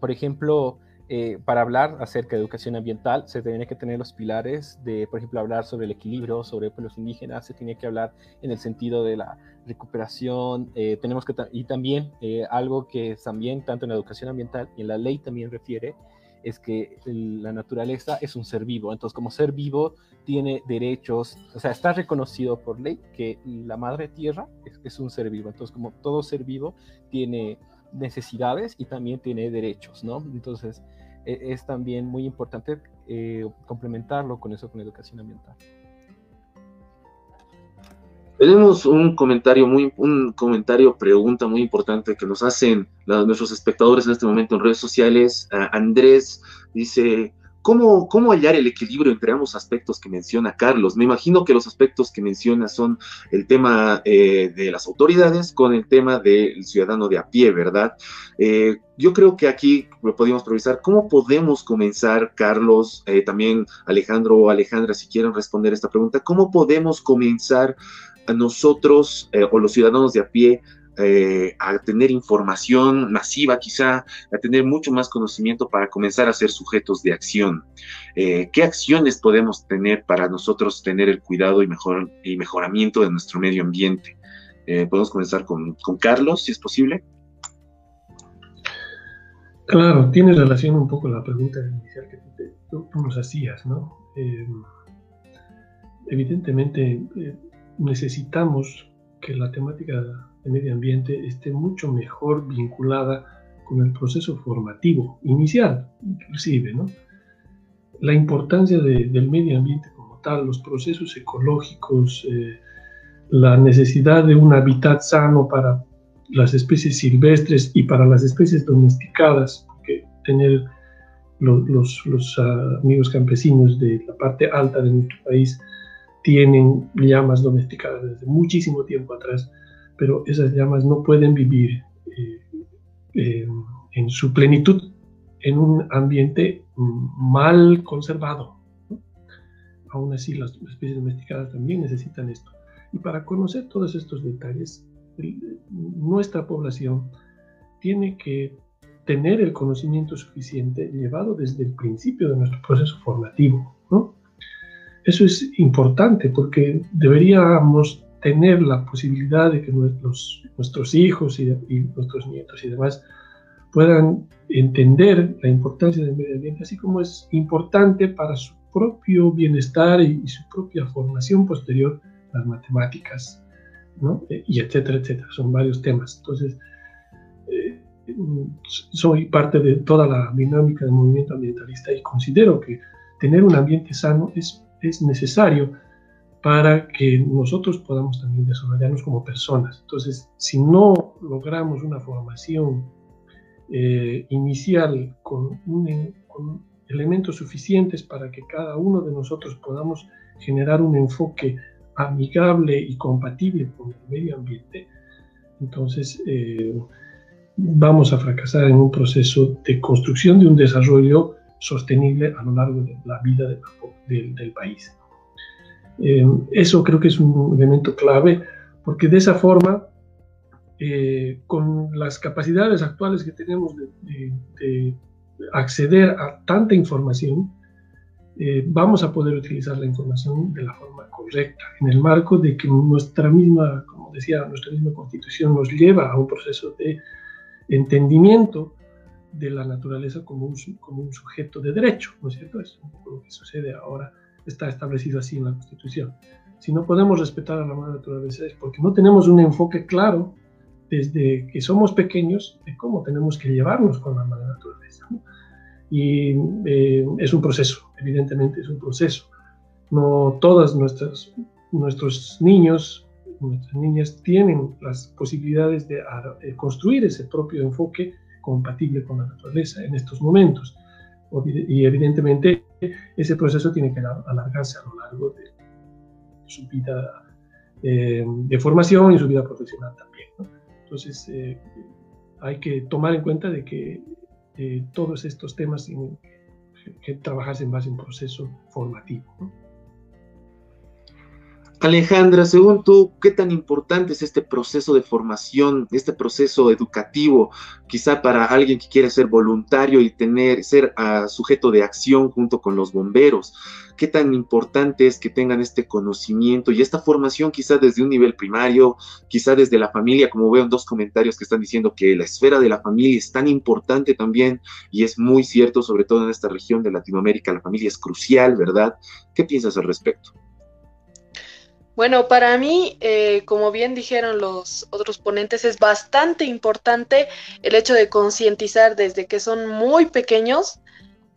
por ejemplo, eh, para hablar acerca de educación ambiental se tiene que tener los pilares de, por ejemplo, hablar sobre el equilibrio, sobre pueblos indígenas, se tiene que hablar en el sentido de la recuperación, eh, tenemos que, y también eh, algo que también, tanto en la educación ambiental y en la ley también refiere, es que la naturaleza es un ser vivo, entonces como ser vivo tiene derechos, o sea, está reconocido por ley que la madre tierra es, es un ser vivo, entonces como todo ser vivo tiene necesidades y también tiene derechos, ¿no? Entonces, e, es también muy importante eh, complementarlo con eso, con educación ambiental. Tenemos un comentario muy, un comentario, pregunta muy importante que nos hacen nuestros espectadores en este momento en redes sociales. Andrés dice, ¿Cómo, ¿Cómo hallar el equilibrio entre ambos aspectos que menciona Carlos? Me imagino que los aspectos que menciona son el tema eh, de las autoridades con el tema del ciudadano de a pie, ¿verdad? Eh, yo creo que aquí lo podemos previsar. ¿Cómo podemos comenzar, Carlos, eh, también Alejandro o Alejandra, si quieren responder esta pregunta? ¿Cómo podemos comenzar a nosotros o los ciudadanos de a pie eh, a tener información masiva quizá, a tener mucho más conocimiento para comenzar a ser sujetos de acción. Eh, ¿Qué acciones podemos tener para nosotros tener el cuidado y, mejor, y mejoramiento de nuestro medio ambiente? Eh, podemos comenzar con, Carlos, si es posible. Claro, tiene relación un poco la pregunta inicial que tú, tú nos hacías, ¿no? evidentemente necesitamos que la temática de medio ambiente esté mucho mejor vinculada con el proceso formativo inicial, inclusive, ¿no? La importancia del medio ambiente como tal, los procesos ecológicos, eh, la necesidad de un hábitat sano para las especies silvestres y para las especies domesticadas, porque tener los, los, los uh, amigos campesinos de la parte alta de nuestro país tienen llamas domesticadas desde muchísimo tiempo atrás, pero esas llamas no pueden vivir eh, eh, en su plenitud en un ambiente mal conservado. Aún así, las especies domesticadas también necesitan esto. Y para conocer todos estos detalles, nuestra población tiene que tener el conocimiento suficiente llevado desde el principio de nuestro proceso formativo. Eso es importante porque deberíamos tener la posibilidad de que nuestros, nuestros hijos y, nuestros nietos y demás puedan entender la importancia del medio ambiente, así como es importante para su propio bienestar y, su propia formación posterior las matemáticas, ¿no? Eh, y etcétera, etcétera. Son varios temas. Entonces, eh, soy parte de toda la dinámica del movimiento ambientalista y considero que tener un ambiente sano es, es necesario para que nosotros podamos también desarrollarnos como personas. Entonces, si no logramos una formación eh, inicial con, elementos suficientes para que cada uno de nosotros podamos generar un enfoque amigable y compatible con el medio ambiente, entonces eh, vamos a fracasar en un proceso de construcción de un desarrollo sostenible a lo largo de la vida del país. Eh, eso creo que es un elemento clave, porque de esa forma, eh, con las capacidades actuales que tenemos de, acceder a tanta información, eh, vamos a poder utilizar la información de la forma correcta, en el marco de que nuestra misma, como decía, nuestra misma constitución nos lleva a un proceso de entendimiento de la naturaleza como un, como un sujeto de derecho, ¿no es cierto? Es un poco lo que sucede ahora está establecido así en la Constitución. Si no podemos respetar a la madre naturaleza es porque no tenemos un enfoque claro desde que somos pequeños de cómo tenemos que llevarnos con la madre naturaleza. Y eh, es un proceso, evidentemente es un proceso. No todas nuestras, nuestros niños, nuestras niñas tienen las posibilidades de, de construir ese propio enfoque compatible con la naturaleza en estos momentos. Y evidentemente ese proceso tiene que alargarse a lo largo de su vida eh, de formación y su vida profesional también. Entonces, eh, hay que tomar en cuenta de que todos estos temas tienen que trabajarse en base a un proceso formativo. Alejandra, según tú, ¿qué tan importante es este proceso de formación, este proceso educativo, quizá para alguien que quiere ser voluntario y tener, ser uh, sujeto de acción junto con los bomberos? ¿Qué tan importante es que tengan este conocimiento y esta formación quizá desde un nivel primario, quizá desde la familia, como veo en dos comentarios que están diciendo que la esfera de la familia es tan importante también y es muy cierto, sobre todo en esta región de Latinoamérica, la familia es crucial, ¿verdad? ¿Qué piensas al respecto? Bueno, para mí, eh, como bien dijeron los otros ponentes, es bastante importante el hecho de concientizar desde que son muy pequeños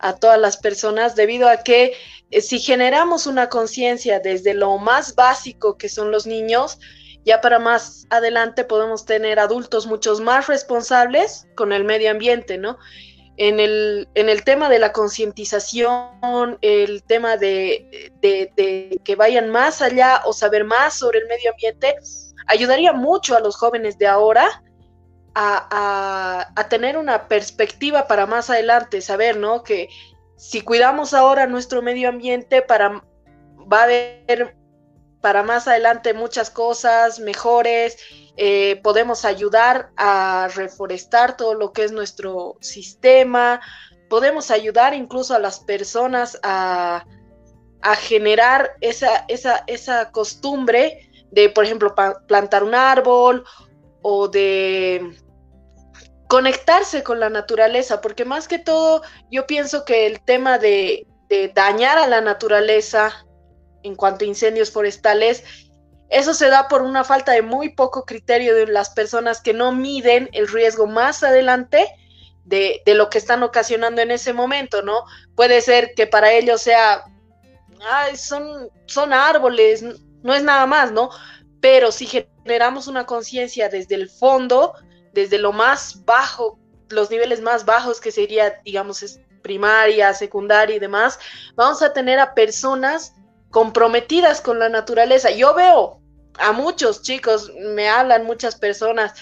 a todas las personas, debido a que eh, si generamos una conciencia desde lo más básico que son los niños, ya para más adelante podemos tener adultos muchos más responsables con el medio ambiente, ¿no? En el, en el tema de la concientización, el tema de, que vayan más allá o saber más sobre el medio ambiente, ayudaría mucho a los jóvenes de ahora a, a, tener una perspectiva para más adelante, saber, ¿no? Que si cuidamos ahora nuestro medio ambiente, para, va a haber para más adelante muchas cosas mejores, eh, podemos ayudar a reforestar todo lo que es nuestro sistema, podemos ayudar incluso a las personas a, generar esa, esa, esa costumbre de, por ejemplo, plantar un árbol o de conectarse con la naturaleza, porque más que todo yo pienso que el tema de, de dañar a la naturaleza en cuanto a incendios forestales eso se da por una falta de muy poco criterio de las personas que no miden el riesgo más adelante de, lo que están ocasionando en ese momento, ¿no? Puede ser que para ellos sea, ay, son, son árboles, no es nada más, ¿no? Pero si generamos una conciencia desde el fondo, desde lo más bajo, los niveles más bajos que sería, digamos, primaria, secundaria y demás, vamos a tener a personas comprometidas con la naturaleza. Yo veo a muchos chicos, me hablan muchas personas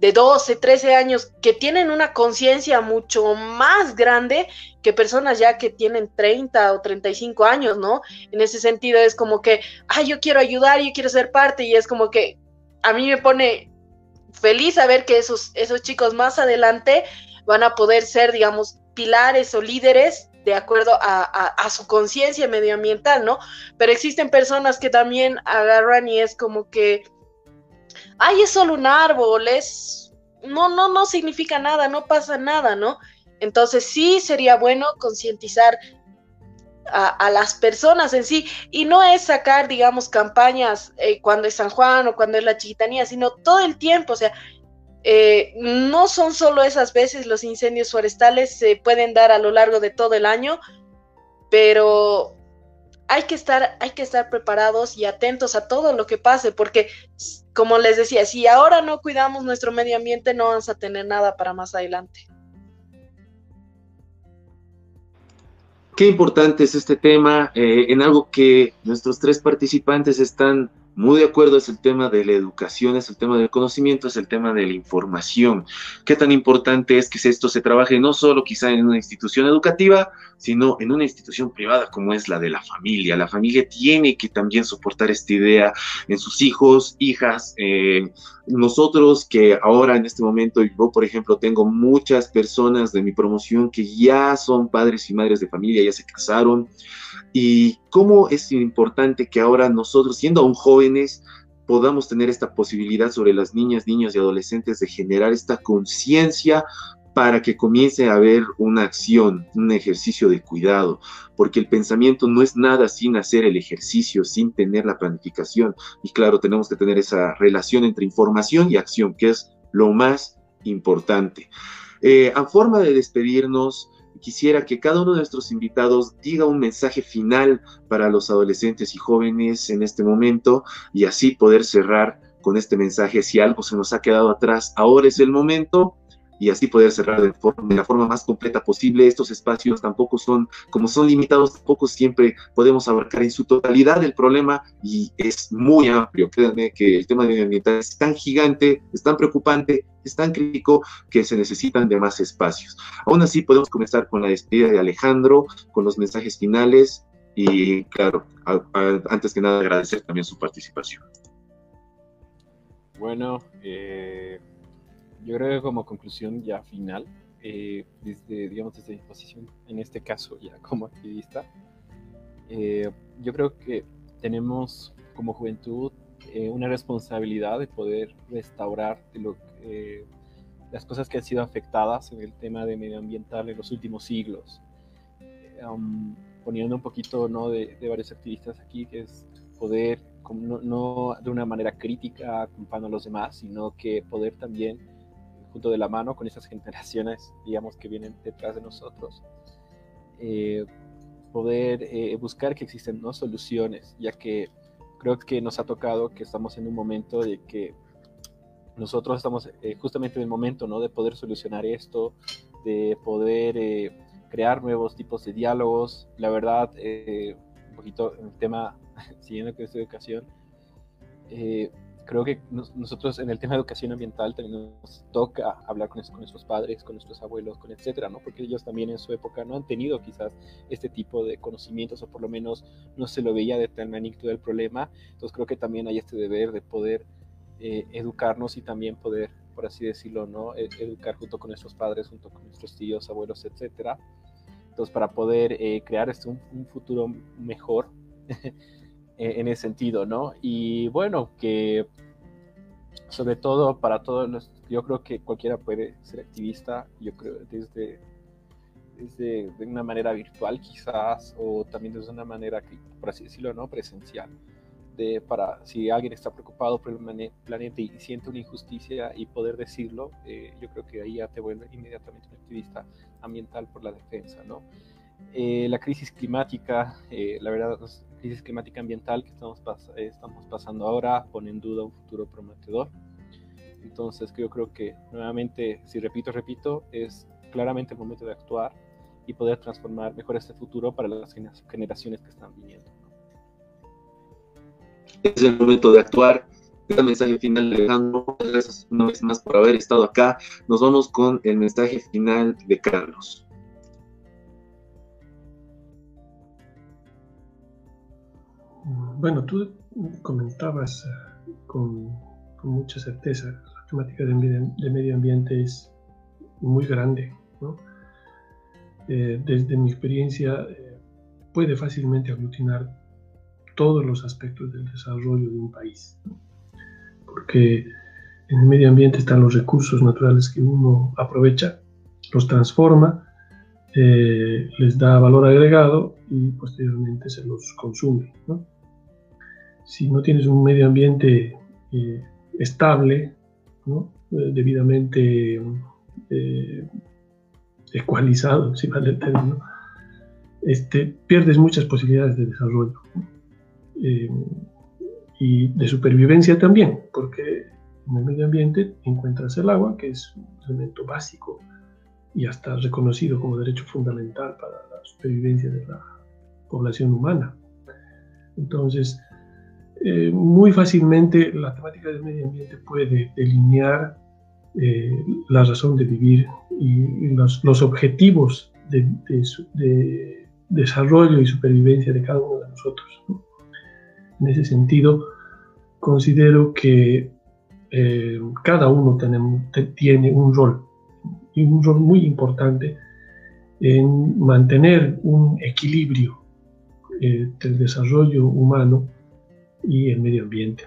de 12, 13 años que tienen una conciencia mucho más grande que personas ya que tienen 30 o 35 años, ¿no? En ese sentido es como que, ay, yo quiero ayudar, yo quiero ser parte y es como que a mí me pone feliz saber que esos, esos chicos más adelante van a poder ser, digamos, pilares o líderes de acuerdo a, su conciencia medioambiental, ¿no? Pero existen personas que también agarran y es como que, ay, es solo un árbol, es, no, no, no significa nada, no pasa nada, ¿no? Entonces sí sería bueno concientizar a, las personas en sí y no es sacar, digamos, campañas eh, cuando es San Juan o cuando es la chiquitanía, sino todo el tiempo, o sea, eh, no son solo esas veces, los incendios forestales se pueden dar a lo largo de todo el año, pero hay que estar, hay que estar preparados y atentos a todo lo que pase, porque como les decía, si ahora no cuidamos nuestro medio ambiente, no vamos a tener nada para más adelante. Qué importante es este tema, eh, en algo que nuestros tres participantes están muy de acuerdo, es el tema de la educación, es el tema del conocimiento, es el tema de la información. Qué tan importante es que esto se trabaje no solo quizá en una institución educativa, sino en una institución privada como es la de la familia. La familia tiene que también soportar esta idea en sus hijos, hijas. Eh, nosotros que ahora en este momento, yo por ejemplo tengo muchas personas de mi promoción que ya son padres y madres de familia, ya se casaron y cómo es importante que ahora nosotros, siendo aún jóvenes, podamos tener esta posibilidad sobre las niñas, niños y adolescentes de generar esta conciencia para que comience a haber una acción, un ejercicio de cuidado, porque el pensamiento no es nada sin hacer el ejercicio, sin tener la planificación. Y claro, tenemos que tener esa relación entre información y acción, que es lo más importante. Eh, a forma de despedirnos, quisiera que cada uno de nuestros invitados diga un mensaje final para los adolescentes y jóvenes en este momento y así poder cerrar con este mensaje. Si algo se nos ha quedado atrás, ahora es el momento y así poder cerrar de, forma, la forma más completa posible. Estos espacios tampoco son, como son limitados, tampoco siempre podemos abarcar en su totalidad el problema y es muy amplio. Créanme que el tema medioambiental es tan gigante, es tan preocupante, es tan crítico que se necesitan de más espacios. Aún así, podemos comenzar con la despedida de Alejandro, con los mensajes finales y, claro, antes que nada agradecer también su participación. Bueno, eh, yo creo que como conclusión ya final, eh, desde, digamos, desde mi posición, en este caso ya como activista, eh, yo creo que tenemos como juventud eh, una responsabilidad de poder restaurar lo, las cosas que han sido afectadas en el tema de medioambiental en los últimos siglos. Um, poniendo un poquito ¿no? de, de, varios activistas aquí, que es poder, no, no de una manera crítica, culpando a los demás, sino que poder también junto de la mano con esas generaciones, digamos, que vienen detrás de nosotros, eh, poder eh, buscar que existen ¿no? soluciones, ya que creo que nos ha tocado que estamos en un momento de que nosotros estamos eh, justamente en el momento ¿no? de poder solucionar esto, de poder crear nuevos tipos de diálogos. La verdad, un poquito en el tema, siguiendo con esta educación, creo que nosotros en el tema de educación ambiental también nos toca hablar con, con, nuestros padres, con nuestros abuelos, con etcétera, ¿no? Porque ellos también en su época no han tenido quizás este tipo de conocimientos o por lo menos no se lo veía de tal magnitud del problema. Entonces creo que también hay este deber de poder eh, educarnos y también poder, por así decirlo, ¿no? E, educar junto con nuestros padres, junto con nuestros tíos, abuelos, etcétera. Entonces para poder eh, crear este, un, un futuro mejor. en ese sentido, ¿no? Y bueno, que sobre todo para todos los, yo creo que cualquiera puede ser activista, yo creo desde, desde de una manera virtual quizás, o también desde una manera, por así decirlo, ¿no? Presencial. De, para si alguien está preocupado por el planeta y siente una injusticia y poder decirlo, eh, yo creo que ahí ya te vuelve inmediatamente un activista ambiental por la defensa, ¿no? Eh, la crisis climática, eh, la verdad, la crisis climática ambiental que estamos, estamos pasando ahora pone en duda un futuro prometedor. Entonces yo creo que nuevamente, si repito, repito, es claramente el momento de actuar y poder transformar mejor este futuro para las generaciones que están viniendo. Es el momento de actuar. El mensaje final, Alejandro. Gracias una vez más por haber estado acá. Nos vamos con el mensaje final de Carlos. Bueno, tú comentabas eh, con, mucha certeza, la temática de, medio ambiente es muy grande. Eh, desde mi experiencia, eh, puede fácilmente aglutinar todos los aspectos del desarrollo de un país. Porque en el medio ambiente están los recursos naturales que uno aprovecha, los transforma, les da valor agregado y posteriormente se los consume. ¿no? Si no tienes un medio ambiente eh, estable, eh, debidamente eh, ecualizado, si vale el término, este, pierdes muchas posibilidades de desarrollo y de supervivencia también, porque en el medio ambiente encuentras el agua, que es un elemento básico y hasta reconocido como derecho fundamental para la supervivencia de la población humana. Entonces, eh, muy fácilmente la temática del medio ambiente puede delinear eh, la razón de vivir y, los, objetivos de, desarrollo y supervivencia de cada uno de nosotros. En ese sentido, considero que eh, cada uno tiene un rol, y un rol muy importante en mantener un equilibrio del desarrollo humano y el medio ambiente.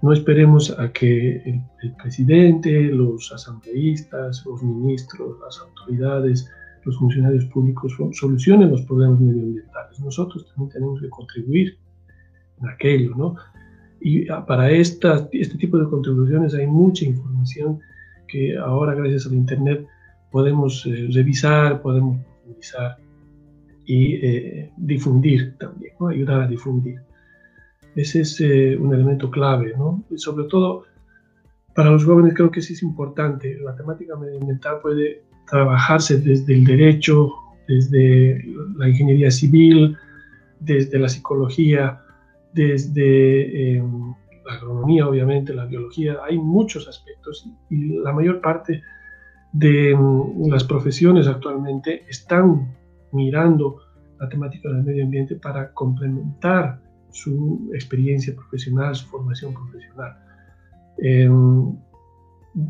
No, esperemos a que el, presidente, los asambleístas, los ministros, las autoridades, los funcionarios públicos solucionen los problemas medioambientales. Nosotros también tenemos que contribuir en aquello, ¿no? Y para esta, este tipo de contribuciones hay mucha información que ahora gracias al Internet podemos eh, revisar, podemos profundizar y eh, difundir también, ¿no? ayudar a difundir. Ese es un elemento clave, ¿no? Y sobre todo para los jóvenes creo que sí es importante. La temática medioambiental puede trabajarse desde el derecho, desde la ingeniería civil, desde la psicología, desde eh, la agronomía, obviamente, la biología. Hay muchos aspectos y la mayor parte de mm, las profesiones actualmente están mirando la temática del medio ambiente para complementar su experiencia profesional, su formación profesional. Em,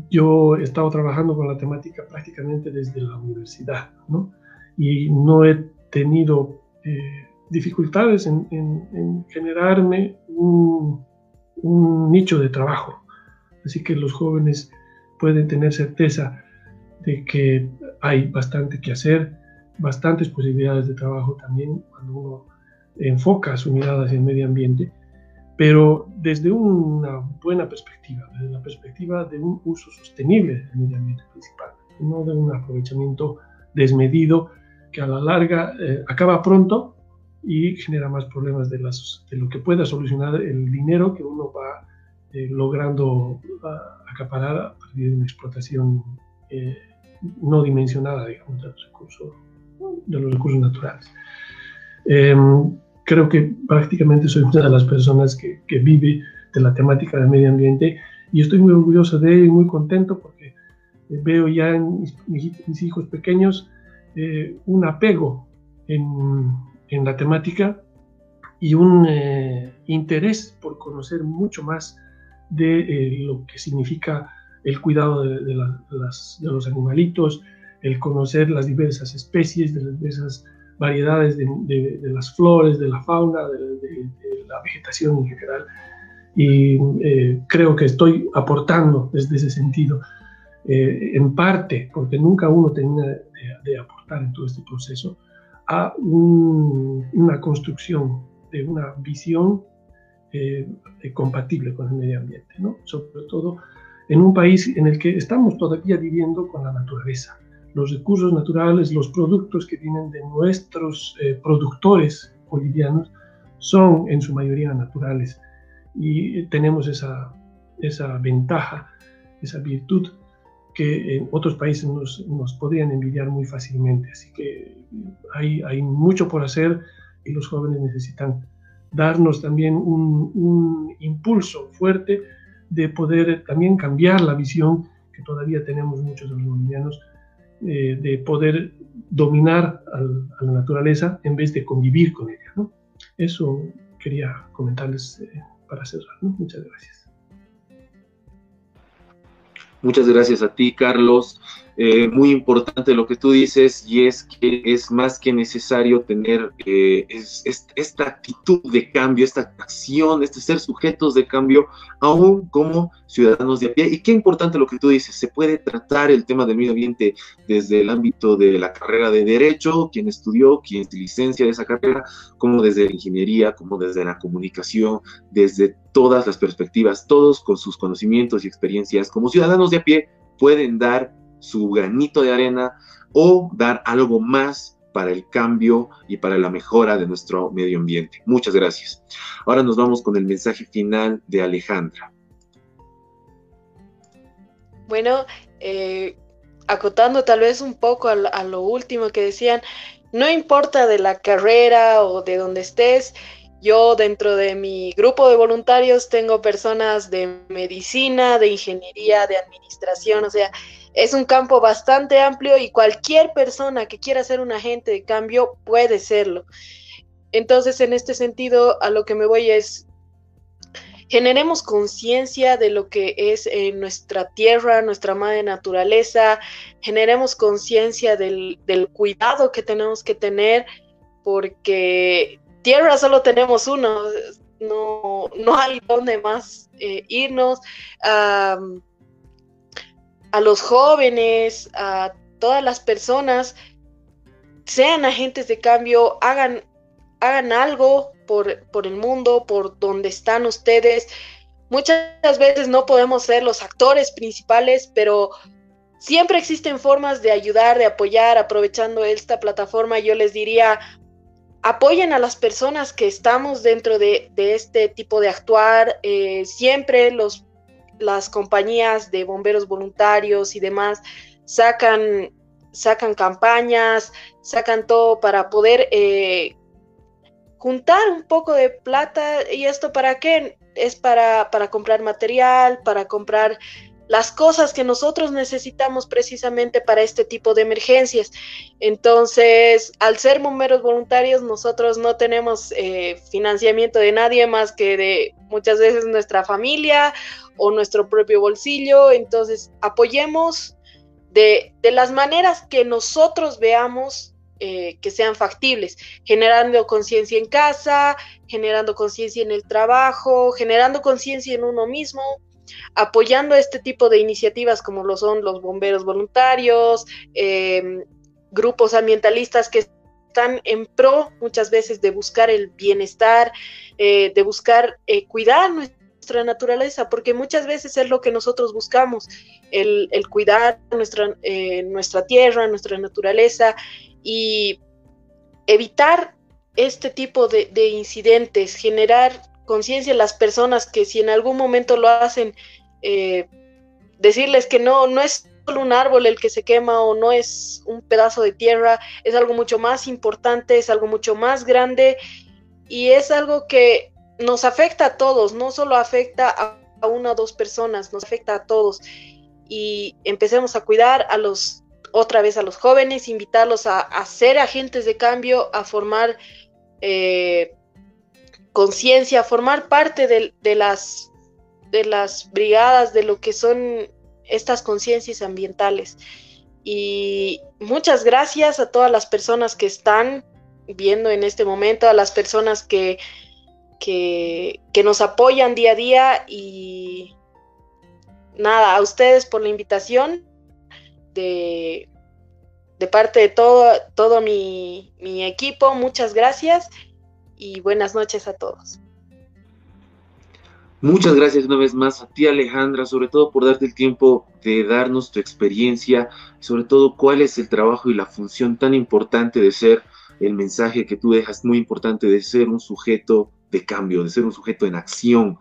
yo he estado trabajando con la temática prácticamente desde la universidad, ¿no? Y no he tenido eh, dificultades en, generarme un, un, nicho de trabajo. Así que los jóvenes pueden tener certeza de que hay bastante que hacer, bastantes posibilidades de trabajo también cuando uno enfoca su mirada hacia el medio ambiente, pero desde una buena perspectiva, desde la perspectiva de un uso sostenible del medio ambiente principal, no de un aprovechamiento desmedido que a la larga eh, acaba pronto y genera más problemas de, las, de lo que pueda solucionar el dinero que uno va eh, logrando acaparar a partir de una explotación eh, no dimensionada, digamos, de los recursos, de los recursos naturales. Creo que prácticamente soy una de las personas que, que, vive de la temática del medio ambiente y estoy muy orgulloso de ello y muy contento porque veo ya en mis, hijos pequeños eh, un apego en, en, la temática y un eh, interés por conocer mucho más de eh, lo que significa el cuidado de, los animalitos, el conocer las diversas especies, de las diversas variedades de, las flores, de la fauna, de, la vegetación en general. Y eh, creo que estoy aportando desde ese sentido, eh, en parte, porque nunca uno tenía de, aportar en todo este proceso, a una construcción de una visión eh, compatible con el medio ambiente, ¿no? sobre todo en un país en el que estamos todavía viviendo con la naturaleza. Los recursos naturales, los productos que vienen de nuestros eh, productores bolivianos son en su mayoría naturales y tenemos esa, esa ventaja, esa virtud que en otros países nos, nos, podrían envidiar muy fácilmente. Así que hay, hay, mucho por hacer y los jóvenes necesitan darnos también un, un impulso fuerte de poder también cambiar la visión que todavía tenemos muchos los bolivianos, eh, de poder dominar a la naturaleza en vez de convivir con ella. Eso quería comentarles eh, para cerrar. Muchas gracias. Muchas gracias a ti, Carlos. Eh, muy importante lo que tú dices y es que es más que necesario tener eh, esta actitud de cambio, esta acción, este ser sujetos de cambio, aún como ciudadanos de a pie. Y qué importante lo que tú dices, se puede tratar el tema del medio ambiente desde el ámbito de la carrera de derecho, quien estudió, quien se licencia de esa carrera, como desde la ingeniería, como desde la comunicación, desde todas las perspectivas, todos con sus conocimientos y experiencias como ciudadanos de a pie pueden dar su granito de arena o dar algo más para el cambio y para la mejora de nuestro medio ambiente. Muchas gracias. Ahora nos vamos con el mensaje final de Alejandra. Bueno, eh, acotando tal vez un poco a, a, lo último que decían, no importa de la carrera o de donde estés, yo dentro de mi grupo de voluntarios tengo personas de medicina, de ingeniería, de administración, o sea, es un campo bastante amplio y cualquier persona que quiera ser un agente de cambio puede serlo. Entonces, en este sentido, a lo que me voy es, generemos conciencia de lo que es eh, nuestra tierra, nuestra madre naturaleza, generemos conciencia del, cuidado que tenemos que tener, porque tierra solo tenemos uno, no, no hay dónde más eh, irnos a los jóvenes, a todas las personas, sean agentes de cambio, hagan, hagan algo por, por el mundo, por donde están ustedes. Muchas veces no podemos ser los actores principales, pero siempre existen formas de ayudar, de apoyar, aprovechando esta plataforma. Yo les diría, apoyen a las personas que estamos dentro de, este tipo de actuar. Eh, siempre los las compañías de bomberos voluntarios y demás sacan, sacan campañas, sacan todo para poder eh, juntar un poco de plata. ¿Y esto para qué? Es para, para comprar material, para comprar las cosas que nosotros necesitamos precisamente para este tipo de emergencias. Entonces, al ser bomberos voluntarios, nosotros no tenemos eh, financiamiento de nadie más que de muchas veces nuestra familia o nuestro propio bolsillo. Entonces, apoyemos de, las maneras que nosotros veamos eh, que sean factibles, generando conciencia en casa, generando conciencia en el trabajo, generando conciencia en uno mismo, apoyando este tipo de iniciativas como lo son los bomberos voluntarios, em, grupos ambientalistas que están en pro muchas veces de buscar el bienestar, eh, de buscar eh, cuidar nuestra naturaleza, porque muchas veces es lo que nosotros buscamos, el, cuidar nuestra, eh, nuestra tierra, nuestra naturaleza y evitar este tipo de, de incidentes, generar conciencia las personas que si en algún momento lo hacen, eh, decirles que no, no es solo un árbol el que se quema o no es un pedazo de tierra, es algo mucho más importante, es algo mucho más grande y es algo que nos afecta a todos, no solo afecta a, una o dos personas, nos afecta a todos. Y empecemos a cuidar a los, otra vez a los jóvenes, invitarlos a, ser agentes de cambio, a formar eh, conciencia, formar parte de, las, de las brigadas, de lo que son estas conciencias ambientales. Y muchas gracias a todas las personas que están viendo en este momento, a las personas que, que, nos apoyan día a día y nada, a ustedes por la invitación de, de parte de todo, todo mi, mi equipo, muchas gracias y buenas noches a todos. Muchas gracias una vez más a ti Alejandra, sobre todo por darte el tiempo de darnos tu experiencia, sobre todo cuál es el trabajo y la función tan importante de ser el mensaje que tú dejas, muy importante de ser un sujeto de cambio, de ser un sujeto en acción.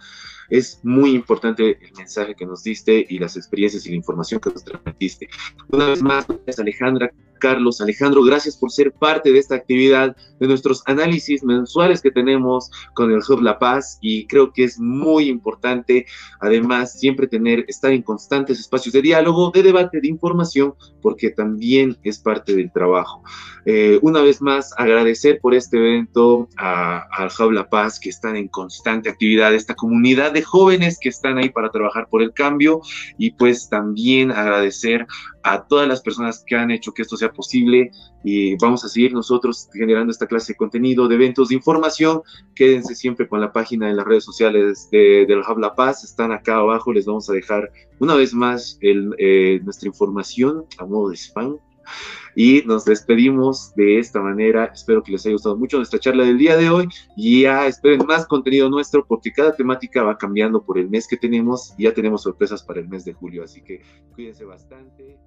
Es muy importante el mensaje que nos diste y las experiencias y la información que nos transmitiste. Una vez más, Alejandra, Carlos. Alejandro, gracias por ser parte de esta actividad, de nuestros análisis mensuales que tenemos con el Hub La Paz y creo que es muy importante, además, siempre tener, estar en constantes espacios de diálogo, de debate, de información, porque también es parte del trabajo. Eh, una vez más, agradecer por este evento al Hub La Paz, que están en constante actividad, esta comunidad de jóvenes que están ahí para trabajar por el cambio y pues también agradecer a todas las personas que han hecho que esto sea posible y vamos a seguir nosotros generando esta clase de contenido, de eventos, de información. Quédense siempre con la página en las redes sociales de, del Hub La Paz, están acá abajo, les vamos a dejar una vez más el, eh, nuestra información a modo de spam. Y nos despedimos de esta manera. Espero que les haya gustado mucho nuestra charla del día de hoy. Y ya esperen más contenido nuestro porque cada temática va cambiando por el mes que tenemos. Y ya tenemos sorpresas para el mes de julio. Así que cuídense bastante.